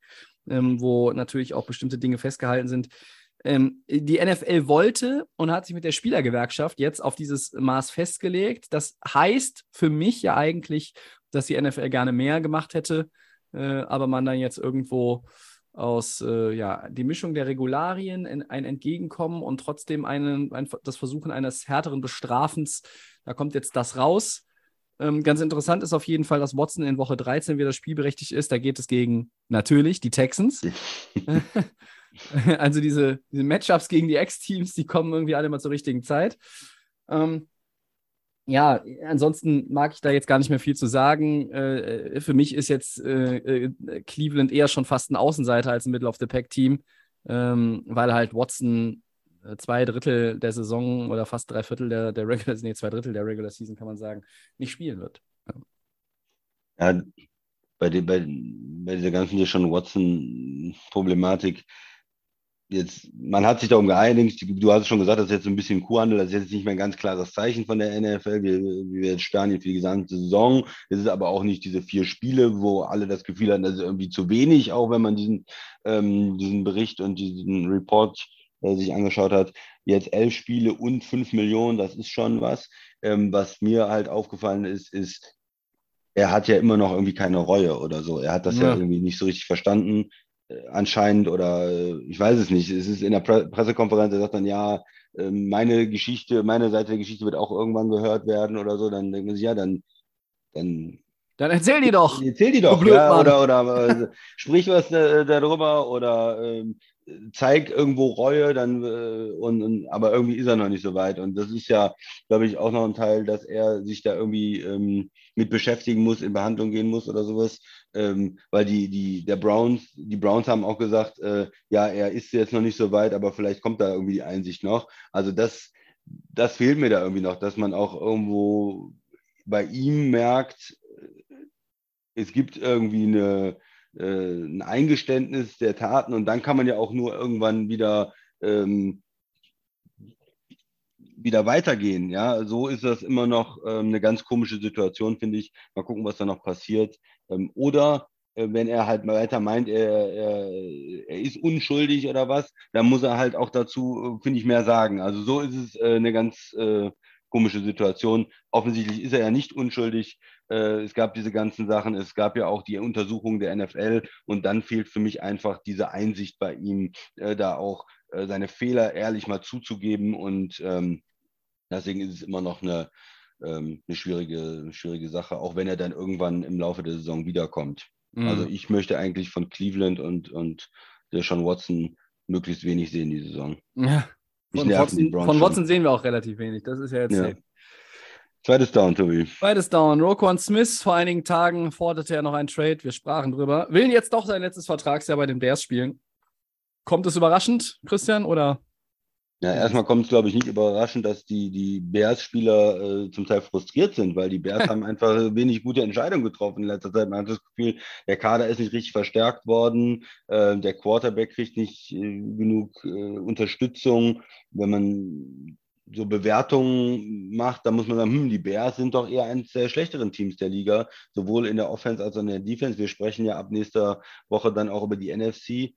ähm, wo natürlich auch bestimmte Dinge festgehalten sind. Ähm, die NFL wollte und hat sich mit der Spielergewerkschaft jetzt auf dieses Maß festgelegt. Das heißt für mich ja eigentlich, dass die NFL gerne mehr gemacht hätte, äh, aber man dann jetzt irgendwo aus äh, ja, die Mischung der Regularien, in, ein Entgegenkommen und trotzdem einen, ein, das Versuchen eines härteren Bestrafens, da kommt jetzt das raus. Ähm, ganz interessant ist auf jeden Fall, dass Watson in Woche 13 wieder spielberechtigt ist. Da geht es gegen natürlich die Texans. [LAUGHS] also diese, diese Matchups gegen die Ex-Teams, die kommen irgendwie alle mal zur richtigen Zeit. Ähm, ja, ansonsten mag ich da jetzt gar nicht mehr viel zu sagen. Äh, für mich ist jetzt äh, äh, Cleveland eher schon fast ein Außenseiter als ein Middle-of-the-Pack-Team, ähm, weil halt Watson äh, zwei Drittel der Saison oder fast drei Viertel der, der Regular nee, zwei Drittel der Regular Season, kann man sagen, nicht spielen wird. Ja, bei, die, bei, bei dieser ganzen Deshaun Watson-Problematik, jetzt, man hat sich darum geeinigt, du hast es schon gesagt, das ist jetzt ein bisschen Kuhhandel, das ist jetzt nicht mehr ein ganz klares Zeichen von der NFL, wir, wir sperren jetzt für die gesamte Saison, es ist aber auch nicht diese vier Spiele, wo alle das Gefühl hatten, das ist irgendwie zu wenig, auch wenn man diesen, ähm, diesen Bericht und diesen Report äh, sich angeschaut hat, jetzt elf Spiele und fünf Millionen, das ist schon was. Ähm, was mir halt aufgefallen ist, ist, er hat ja immer noch irgendwie keine Reue oder so. Er hat das ja, Ja. irgendwie nicht so richtig verstanden, anscheinend, oder äh, ich weiß es nicht. Es ist in der Pre Pressekonferenz, er sagt dann, ja, äh, meine Geschichte, meine Seite der Geschichte wird auch irgendwann gehört werden oder so. Dann denkt man sich, ja, dann, dann Dann erzähl die doch. Erzähl die doch, Du ja, oder, oder äh, sprich was äh, darüber oder ähm, zeig irgendwo Reue, dann äh, und, und aber irgendwie ist er noch nicht so weit. Und das ist ja, glaube ich, auch noch ein Teil, dass er sich da irgendwie ähm, mit beschäftigen muss, in Behandlung gehen muss oder sowas. Ähm, weil die, die, der Browns, die Browns haben auch gesagt, äh, ja, er ist jetzt noch nicht so weit, aber vielleicht kommt da irgendwie die Einsicht noch. Also das, das fehlt mir da irgendwie noch, dass man auch irgendwo bei ihm merkt, es gibt irgendwie eine, ein Eingeständnis der Taten und dann kann man ja auch nur irgendwann wieder, ähm, wieder weitergehen. Ja, so ist das immer noch ähm, eine ganz komische Situation, finde ich. Mal gucken, was da noch passiert. Ähm, oder äh, wenn er halt weiter meint, er, er, er ist unschuldig oder was, dann muss er halt auch dazu, äh, finde ich, mehr sagen. Also so ist es äh, eine ganz äh, komische Situation. Offensichtlich ist er ja nicht unschuldig. Äh, es gab diese ganzen Sachen, es gab ja auch die Untersuchung der NFL und dann fehlt für mich einfach diese Einsicht bei ihm, äh, da auch äh, seine Fehler ehrlich mal zuzugeben und ähm, deswegen ist es immer noch eine, ähm, eine schwierige, eine schwierige Sache, auch wenn er dann irgendwann im Laufe der Saison wiederkommt. Mhm. Also ich möchte eigentlich von Cleveland und, und der Sean Watson möglichst wenig sehen die Saison. Ja. Von, Watson, von. Watson sehen wir auch relativ wenig. Das ist ja jetzt Ja. Zweites Down, Tobi. Beides down. Roquan Smith vor einigen Tagen forderte er noch einen Trade. Wir sprachen drüber. Will jetzt doch sein letztes Vertragsjahr bei den Bears spielen. Kommt es überraschend, Christian? Oder? Ja, erstmal kommt es, glaube ich, nicht überraschend, dass die, die Bears-Spieler äh, zum Teil frustriert sind, weil die Bears [LAUGHS] haben einfach wenig gute Entscheidungen getroffen in letzter Zeit. Man hat das Gefühl, der Kader ist nicht richtig verstärkt worden, äh, der Quarterback kriegt nicht äh, genug äh, Unterstützung. Wenn man so Bewertungen macht, dann muss man sagen, hm, die Bears sind doch eher eines der schlechteren Teams der Liga, sowohl in der Offense als auch in der Defense. Wir sprechen ja ab nächster Woche dann auch über die NFC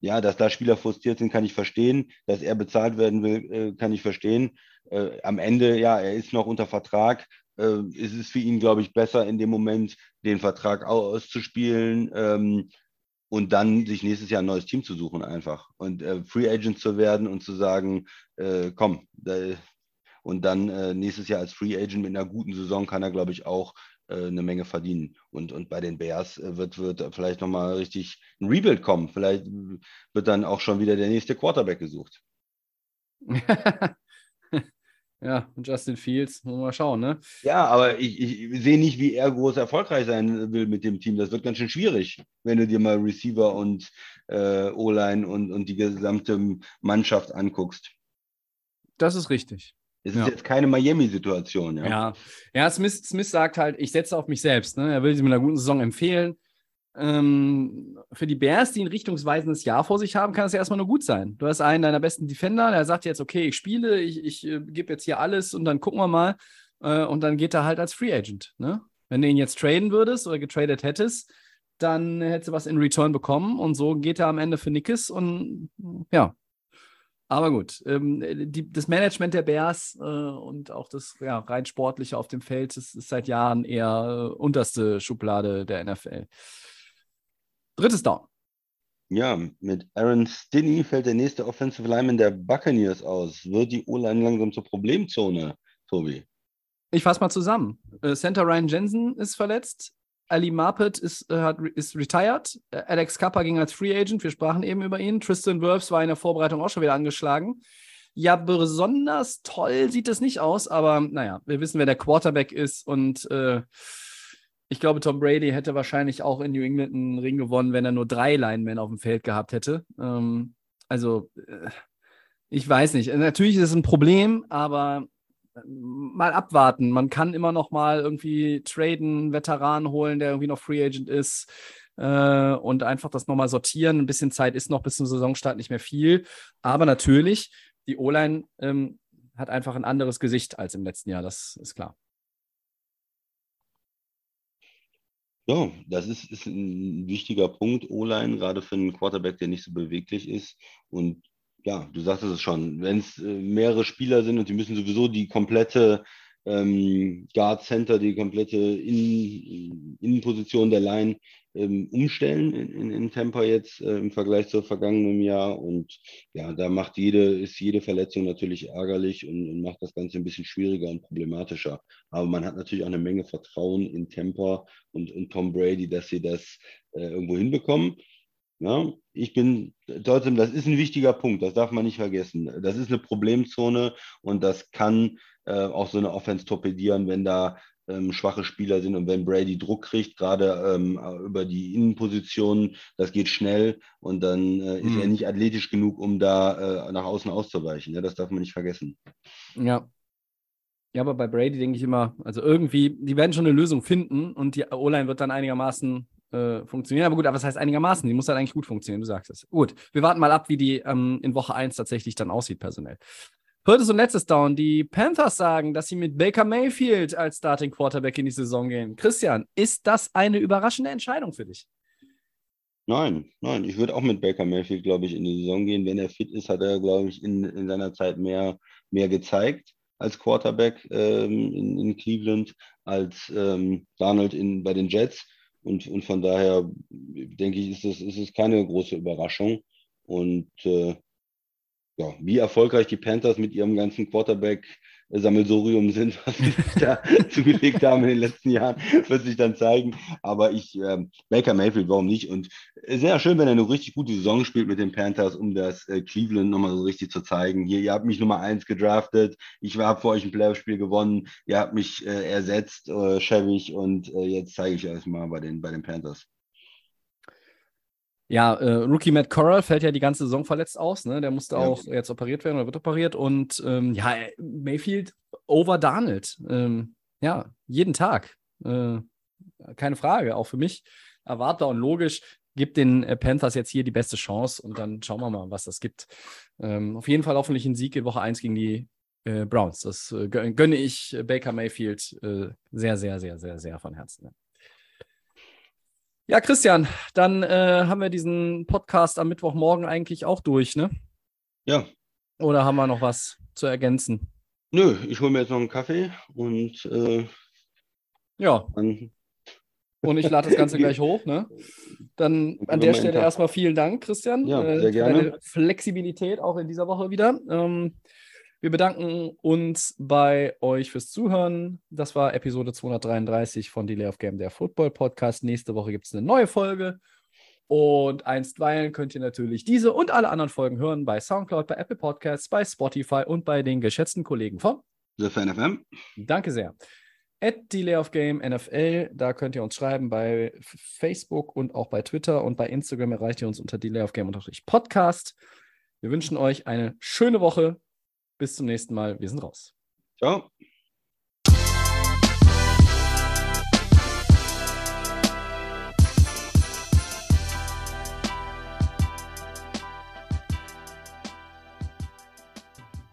ja, dass da Spieler frustriert sind, kann ich verstehen. Dass er bezahlt werden will, äh, kann ich verstehen. Äh, am Ende, ja, er ist noch unter Vertrag. Äh, es ist für ihn, glaube ich, besser in dem Moment, den Vertrag au- auszuspielen ähm, und dann sich nächstes Jahr ein neues Team zu suchen einfach. Und Free Agent zu werden und zu sagen, komm, und dann nächstes Jahr als Free Agent mit einer guten Saison kann er, glaube ich, auch eine Menge verdienen. Und, und bei den Bears äh, wird, wird vielleicht nochmal richtig ein Rebuild kommen. Vielleicht wird dann auch schon wieder der nächste Quarterback gesucht. [LAUGHS] ja, Justin Fields, mal schauen, ne? Ja, aber ich, ich sehe nicht, wie er groß erfolgreich sein will mit dem Team. Das wird ganz schön schwierig, wenn du dir mal Receiver und äh, O-Line und, und die gesamte Mannschaft anguckst. Das ist richtig. Es ist ja. jetzt keine Miami-Situation. Ja. ja, ja Smith, Smith sagt halt, ich setze auf mich selbst. Ne? Er will sie mit einer guten Saison empfehlen. Ähm, für die Bears, die ein richtungsweisendes Jahr vor sich haben, kann das ja erstmal nur gut sein. Du hast einen deiner besten Defender, der sagt jetzt, okay, ich spiele, ich, ich äh, gebe jetzt hier alles und dann gucken wir mal. Äh, und dann geht er halt als Free Agent. Ne? Wenn du ihn jetzt traden würdest oder getradet hättest, dann hättest du was in Return bekommen und so geht er am Ende für Nickes und ja, aber gut, ähm, die, das Management der Bears äh, und auch das ja, rein sportliche auf dem Feld ist, ist seit Jahren eher äh, unterste Schublade der NFL. Drittes Down. Ja, mit Aaron Stinney fällt der nächste Offensive Lineman der Buccaneers aus. Wird die O-Line langsam zur Problemzone, Tobi? Ich fasse mal zusammen. Äh, Center Ryan Jensen ist verletzt. Ali Marpet ist, äh, ist retired. Äh, Alex Kappa ging als Free Agent. Wir sprachen eben über ihn. Tristan Wirfs war in der Vorbereitung auch schon wieder angeschlagen. Ja, besonders toll sieht es nicht aus, aber naja, wir wissen, wer der Quarterback ist und äh, ich glaube, Tom Brady hätte wahrscheinlich auch in New England einen Ring gewonnen, wenn er nur drei Linemen auf dem Feld gehabt hätte. Ähm, also, äh, ich weiß nicht. Natürlich ist es ein Problem, aber mal abwarten. Man kann immer noch mal irgendwie traden, Veteran holen, der irgendwie noch Free Agent ist äh, und einfach das nochmal sortieren. Ein bisschen Zeit ist noch bis zum Saisonstart nicht mehr viel. Aber natürlich, die O-Line ähm, hat einfach ein anderes Gesicht als im letzten Jahr, das ist klar. Ja, das ist, ist ein wichtiger Punkt, O-Line, gerade für einen Quarterback, der nicht so beweglich ist. Und ja, du sagtest es schon, wenn es äh, mehrere Spieler sind und die müssen sowieso die komplette ähm, Guard Center, die komplette In Innenposition der Line ähm, umstellen in, in, in, Tampa jetzt äh, im Vergleich zu vergangenen Jahr. Und ja, da macht jede, ist jede Verletzung natürlich ärgerlich und, und, macht das Ganze ein bisschen schwieriger und problematischer. Aber man hat natürlich auch eine Menge Vertrauen in Tampa und, und Tom Brady, dass sie das äh, irgendwo hinbekommen. Ja, ich bin trotzdem, das ist ein wichtiger Punkt, das darf man nicht vergessen. Das ist eine Problemzone und das kann äh, auch so eine Offense torpedieren, wenn da ähm, schwache Spieler sind und wenn Brady Druck kriegt, gerade ähm, über die Innenpositionen, das geht schnell und dann äh, ist mhm. er nicht athletisch genug, um da äh, nach außen auszuweichen. Ja, das darf man nicht vergessen. Ja. Ja, aber bei Brady denke ich immer, also irgendwie, die werden schon eine Lösung finden und die O-Line wird dann einigermaßen äh, funktionieren. Aber gut, aber was heißt einigermaßen? Die muss halt eigentlich gut funktionieren, du sagst es. Gut, wir warten mal ab, wie die ähm, in Woche 1 tatsächlich dann aussieht, personell. Viertes und letztes Down. Die Panthers sagen, dass sie mit Baker Mayfield als Starting Quarterback in die Saison gehen. Christian, ist das eine überraschende Entscheidung für dich? Nein, nein. Ich würde auch mit Baker Mayfield, glaube ich, in die Saison gehen. Wenn er fit ist, hat er, glaube ich, in, in seiner Zeit mehr, mehr gezeigt als Quarterback ähm, in, in, Cleveland, als ähm, Donald in, bei den Jets. Und, und von daher denke ich, ist es, ist keine große Überraschung. Und äh, ja, wie erfolgreich die Panthers mit ihrem ganzen Quarterback Sammelsurium sind, was sie da [LAUGHS] zugelegt haben in den letzten Jahren, wird sich dann zeigen. Aber ich, äh, Baker Mayfield, warum nicht? Und sehr schön, wenn er eine richtig gute Saison spielt mit den Panthers, um das äh, Cleveland nochmal so richtig zu zeigen. Hier, ihr habt mich Nummer eins gedraftet, ich habe für euch ein Playoff-Spiel gewonnen, ihr habt mich äh, ersetzt, äh, schäbig, und äh, jetzt zeige ich euch mal bei den, bei den Panthers. Ja, äh, Rookie Matt Corral fällt ja die ganze Saison verletzt aus. Ne? Der musste ja. auch jetzt operiert werden oder wird operiert. Und ähm, ja, Mayfield over Darnold. Ähm, ja, jeden Tag. Äh, keine Frage, auch für mich erwartbar und logisch. Gibt den äh, Panthers jetzt hier die beste Chance und dann schauen wir mal, was das gibt. Ähm, auf jeden Fall hoffentlich ein Sieg in Woche 1 gegen die äh, Browns. Das äh, gönne ich Baker Mayfield äh, sehr, sehr, sehr, sehr, sehr von Herzen. Ja. Christian, dann äh, haben wir diesen Podcast am Mittwochmorgen eigentlich auch durch, ne? Ja. Oder haben wir noch was zu ergänzen? Nö, ich hole mir jetzt noch einen Kaffee und äh, ja. Dann und ich lade das Ganze [LAUGHS] gleich hoch. Ne? Dann an der Stelle erstmal vielen Dank, Christian. Ja, äh, sehr gerne. Deine Flexibilität auch in dieser Woche wieder. Ähm, Wir bedanken uns bei euch fürs Zuhören. Das war Episode 233 von Delay of Game, der Football Podcast. Nächste Woche gibt es eine neue Folge. Und einstweilen könnt ihr natürlich diese und alle anderen Folgen hören bei Soundcloud, bei Apple Podcasts, bei Spotify und bei den geschätzten Kollegen von The Fan FM. Danke sehr. At Delay of Game NFL, da könnt ihr uns schreiben bei Facebook und auch bei Twitter und bei Instagram erreicht ihr uns unter Delay of Game Podcast. Wir wünschen euch eine schöne Woche. Bis zum nächsten Mal. Wir sind raus. Ciao.